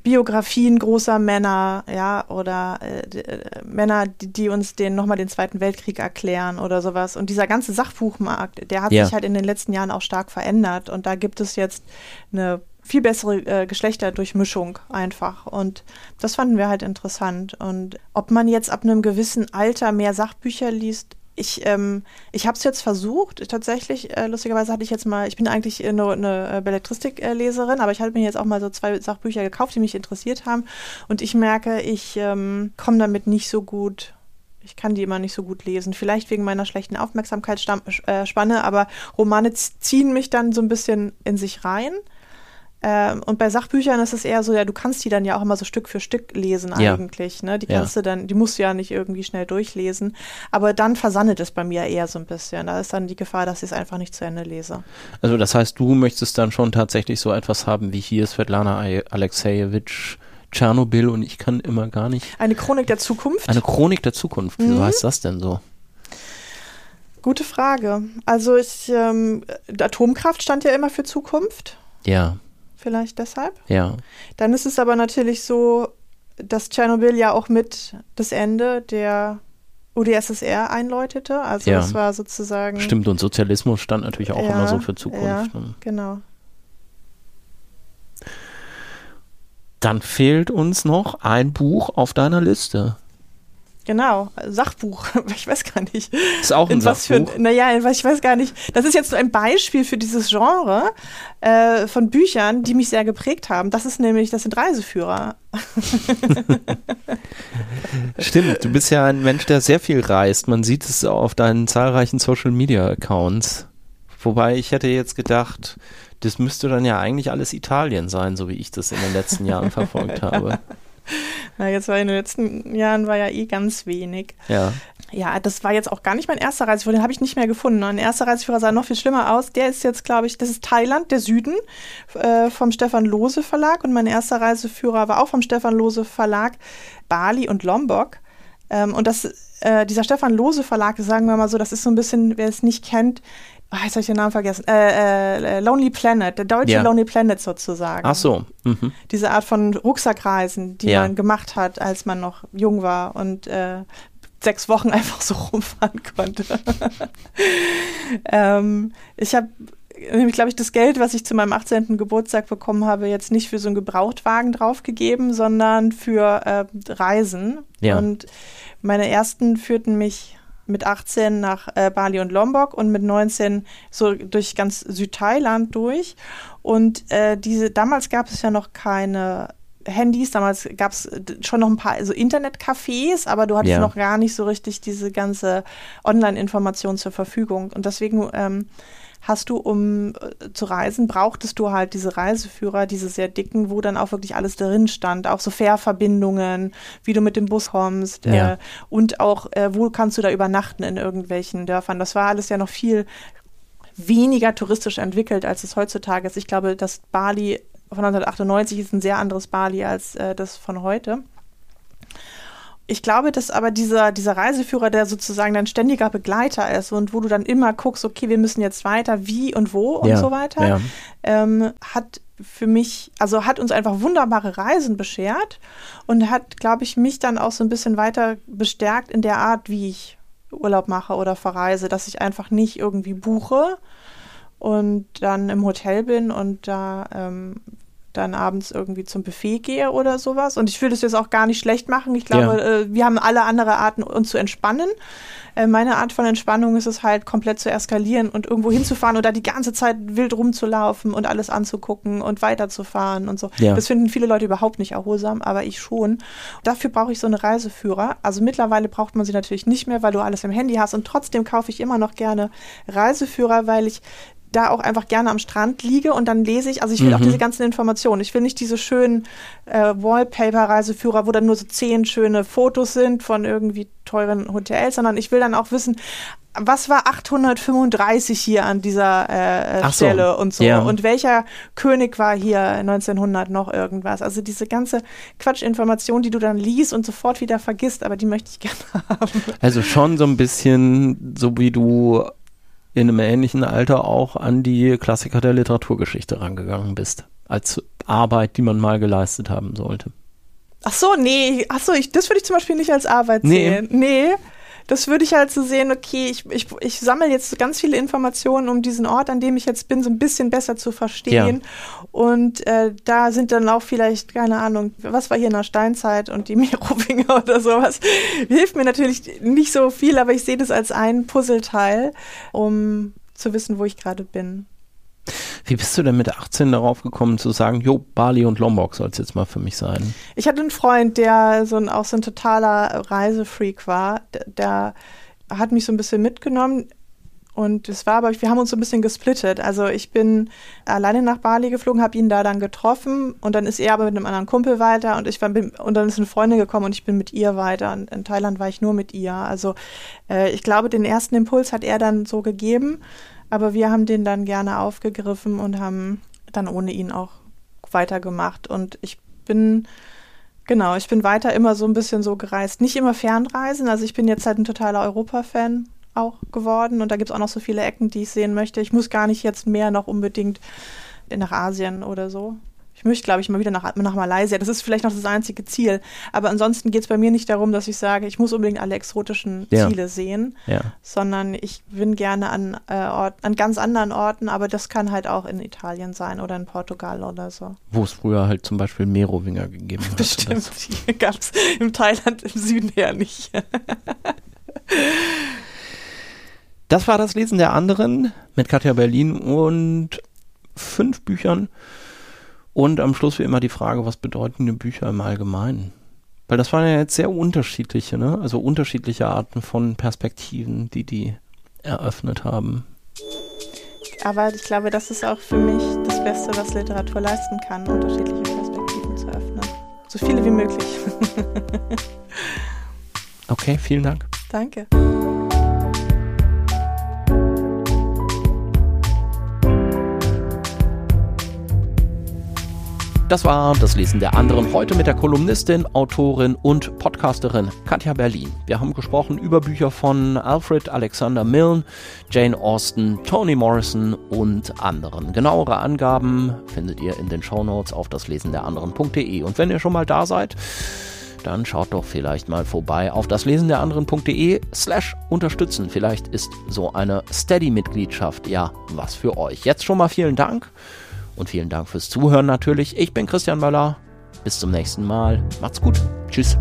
Biografien großer Männer, ja, oder äh, äh, Männer, die, die uns den nochmal den Zweiten Weltkrieg erklären oder sowas. Und dieser ganze Sachbuchmarkt, der hat Ja. sich halt in den letzten Jahren auch stark verändert. Und da gibt es jetzt eine viel bessere äh, Geschlechterdurchmischung einfach. Und das fanden wir halt interessant. Und ob man jetzt ab einem gewissen Alter mehr Sachbücher liest, ich, ähm, ich habe es jetzt versucht, tatsächlich, äh, lustigerweise hatte ich jetzt mal, ich bin eigentlich äh, nur eine äh, Belletristik-Leserin, aber ich hatte mir jetzt auch mal so zwei Sachbücher gekauft, die mich interessiert haben und ich merke, ich ähm, komme damit nicht so gut Ich kann die immer nicht so gut lesen. Vielleicht wegen meiner schlechten Aufmerksamkeitsspanne, äh, aber Romane ziehen mich dann so ein bisschen in sich rein. Ähm, und bei Sachbüchern ist es eher so, ja, du kannst die dann ja auch immer so Stück für Stück lesen Ja. eigentlich. Ne? Die kannst Ja. du dann, die musst du ja nicht irgendwie schnell durchlesen. Aber dann versandet es bei mir eher so ein bisschen. Da ist dann die Gefahr, dass ich es einfach nicht zu Ende lese. Also das heißt, du möchtest dann schon tatsächlich so etwas haben wie hier Svetlana Alexejewitsch, Tschernobyl und ich kann immer gar nicht. Eine Chronik der Zukunft? Eine Chronik der Zukunft. Wieso Mhm. heißt das denn so? Gute Frage. Also ich, ähm, Atomkraft stand ja immer für Zukunft. Ja, Vielleicht deshalb. ja. Dann ist es aber natürlich so, dass Tschernobyl ja auch mit das Ende der UdSSR einläutete. Also Ja. das war sozusagen. Stimmt, und Sozialismus stand natürlich auch Ja, immer so für Zukunft. ja. ne? Genau. Dann fehlt uns noch ein Buch auf deiner Liste. Genau, Sachbuch. [laughs] Ich weiß gar nicht. Ist auch ein In was Sachbuch. naja, ich weiß gar nicht. Das ist jetzt so ein Beispiel für dieses Genre äh, von Büchern, die mich sehr geprägt haben. Das ist nämlich, das sind Reiseführer. [laughs] Stimmt, du bist ja ein Mensch, der sehr viel reist. Man sieht es auf deinen zahlreichen Social Media Accounts. Wobei ich hätte jetzt gedacht, das müsste dann ja eigentlich alles Italien sein, so wie ich das in den letzten Jahren verfolgt habe. [laughs] [laughs] Na, jetzt war in den letzten Jahren war ja eh ganz wenig. Ja. Ja, das war jetzt auch gar nicht mein erster Reiseführer, den habe ich nicht mehr gefunden. Mein erster Reiseführer sah noch viel schlimmer aus. Der ist jetzt, glaube ich, das ist Thailand, der Süden, äh, vom Stefan Lose Verlag. Und mein erster Reiseführer war auch vom Stefan Lose Verlag, Bali und Lombok. Ähm, und das, äh, dieser Stefan Lose Verlag, sagen wir mal so, das ist so ein bisschen, wer es nicht kennt, ah, jetzt habe ich den Namen vergessen, äh, äh, Lonely Planet, der deutsche Ja. Lonely Planet sozusagen Ach so. Mhm. diese Art von Rucksackreisen, die Ja. man gemacht hat, als man noch jung war und äh, sechs Wochen [laughs] einfach so rumfahren konnte. [laughs] ähm, ich habe nämlich, glaube ich, das Geld, was ich zu meinem 18. Geburtstag bekommen habe, jetzt nicht für so einen Gebrauchtwagen draufgegeben, sondern für äh, Reisen. Ja. Und meine ersten führten mich mit 18 nach äh, Bali und Lombok und mit 19 so durch ganz Südthailand durch. Und äh, diese, damals gab es ja noch keine Handys, damals gab es schon noch ein paar also Internetcafés, aber du hattest Ja. noch gar nicht so richtig diese ganze Online-Information zur Verfügung. Und deswegen ähm, hast du, um äh, zu reisen, brauchtest du halt diese Reiseführer, diese sehr dicken, wo dann auch wirklich alles drin stand, auch so Fährverbindungen, wie du mit dem Bus kommst Ja. äh, und auch, äh, wo kannst du da übernachten in irgendwelchen Dörfern. Das war alles ja noch viel weniger touristisch entwickelt, als es heutzutage ist. Ich glaube, das Bali von 1998 ist ein sehr anderes Bali als äh, das von heute. Ich glaube, dass aber dieser, dieser Reiseführer, der sozusagen dein ständiger Begleiter ist und wo du dann immer guckst, okay, wir müssen jetzt weiter, wie und wo und ja. so weiter, Ja. ähm, hat für mich, also hat uns einfach wunderbare Reisen beschert und hat, glaube ich, mich dann auch so ein bisschen weiter bestärkt in der Art, wie ich Urlaub mache oder verreise, dass ich einfach nicht irgendwie buche und dann im Hotel bin und da ähm, dann abends irgendwie zum Buffet gehe oder sowas. Und ich will das jetzt auch gar nicht schlecht machen. Ich glaube, äh, wir haben alle andere Arten, uns zu entspannen. Äh, meine Art von Entspannung ist es halt, komplett zu eskalieren und irgendwo hinzufahren und da die ganze Zeit wild rumzulaufen und alles anzugucken und weiterzufahren und so. Ja. Das finden viele Leute überhaupt nicht erholsam, aber ich schon. Dafür brauche ich so eine Reiseführer. Also mittlerweile braucht man sie natürlich nicht mehr, weil du alles im Handy hast. Und trotzdem kaufe ich immer noch gerne Reiseführer, weil ich da auch einfach gerne am Strand liege und dann lese ich, also ich will auch diese ganzen Informationen. Ich will nicht diese schönen äh, Wallpaper-Reiseführer, wo dann nur so zehn schöne Fotos sind von irgendwie teuren Hotels, sondern ich will dann auch wissen, was war 835 hier an dieser äh, so, Stelle und so ja. und welcher König war hier 1900 noch irgendwas. Also diese ganze Quatschinformation, die du dann liest und sofort wieder vergisst, aber die möchte ich gerne [laughs] haben. Also schon so ein bisschen, so wie du in einem ähnlichen Alter auch an die Klassiker der Literaturgeschichte rangegangen bist. Als Arbeit, die man mal geleistet haben sollte. Ach so, nee, ach so, ich, das würde ich zum Beispiel nicht als Arbeit Nee. sehen. Nee, das würde ich halt so sehen, okay, ich, ich, ich sammle jetzt ganz viele Informationen, um diesen Ort, an dem ich jetzt bin, so ein bisschen besser zu verstehen. Und äh, da sind dann auch vielleicht, keine Ahnung, was war hier in der Steinzeit und die [laughs] Merowinger oder sowas. Hilft mir natürlich nicht so viel, aber ich sehe das als ein Puzzleteil, um zu wissen, wo ich gerade bin. Wie bist du denn mit 18 darauf gekommen zu sagen, jo, Bali und Lombok soll es jetzt mal für mich sein? Ich hatte einen Freund, der so ein, auch so ein totaler Reisefreak war. Der, der hat mich so ein bisschen mitgenommen. Und es war aber, wir haben uns so ein bisschen gesplittet. Also ich bin alleine nach Bali geflogen, habe ihn da dann getroffen und dann ist er aber mit einem anderen Kumpel weiter und ich bin, und dann ist eine Freundin gekommen und ich bin mit ihr weiter. Und in Thailand war ich nur mit ihr. Also äh, ich glaube, den ersten Impuls hat er dann so gegeben, aber wir haben den dann gerne aufgegriffen und haben dann ohne ihn auch weitergemacht. Und ich bin Genau, ich bin weiter immer so ein bisschen so gereist. Nicht immer Fernreisen, also ich bin jetzt halt ein totaler Europa-Fan auch geworden und da gibt es auch noch so viele Ecken, die ich sehen möchte. Ich muss gar nicht jetzt mehr noch unbedingt nach Asien oder so. Ich möchte, glaube ich, mal wieder nach, nach Malaysia. Das ist vielleicht noch das einzige Ziel. Aber ansonsten geht es bei mir nicht darum, dass ich sage, ich muss unbedingt alle exotischen ja. Ziele sehen, ja. sondern ich bin gerne an, äh, Ort, an ganz anderen Orten, aber das kann halt auch in Italien sein oder in Portugal oder so. Wo es früher halt zum Beispiel Merowinger gegeben hat. Bestimmt, hier gab es im Thailand im Süden her nicht. Das war das Lesen der anderen mit Katja Berlin und fünf Büchern. Und am Schluss wie immer die Frage, was bedeuten die Bücher im Allgemeinen? Weil das waren ja jetzt sehr unterschiedliche, ne? Also unterschiedliche Arten von Perspektiven, die die eröffnet haben. Aber ich glaube, das ist auch für mich das Beste, was Literatur leisten kann, unterschiedliche Perspektiven zu öffnen. So viele wie möglich. [laughs] okay, vielen Dank. Danke. Das war das Lesen der anderen heute mit der Kolumnistin, Autorin und Podcasterin Katja Berlin. Wir haben gesprochen über Bücher von Alfred Alexander Milne, Jane Austen, Toni Morrison und anderen. Genauere Angaben findet ihr in den Shownotes auf daslesenderanderen.de. Und wenn ihr schon mal da seid, dann schaut doch vielleicht mal vorbei auf daslesenderanderen.de slash unterstützen. Vielleicht ist so eine Steady-Mitgliedschaft ja was für euch. Jetzt schon mal vielen Dank und vielen Dank fürs Zuhören natürlich. Ich bin Christian Möller. Bis zum nächsten Mal. Macht's gut. Tschüss.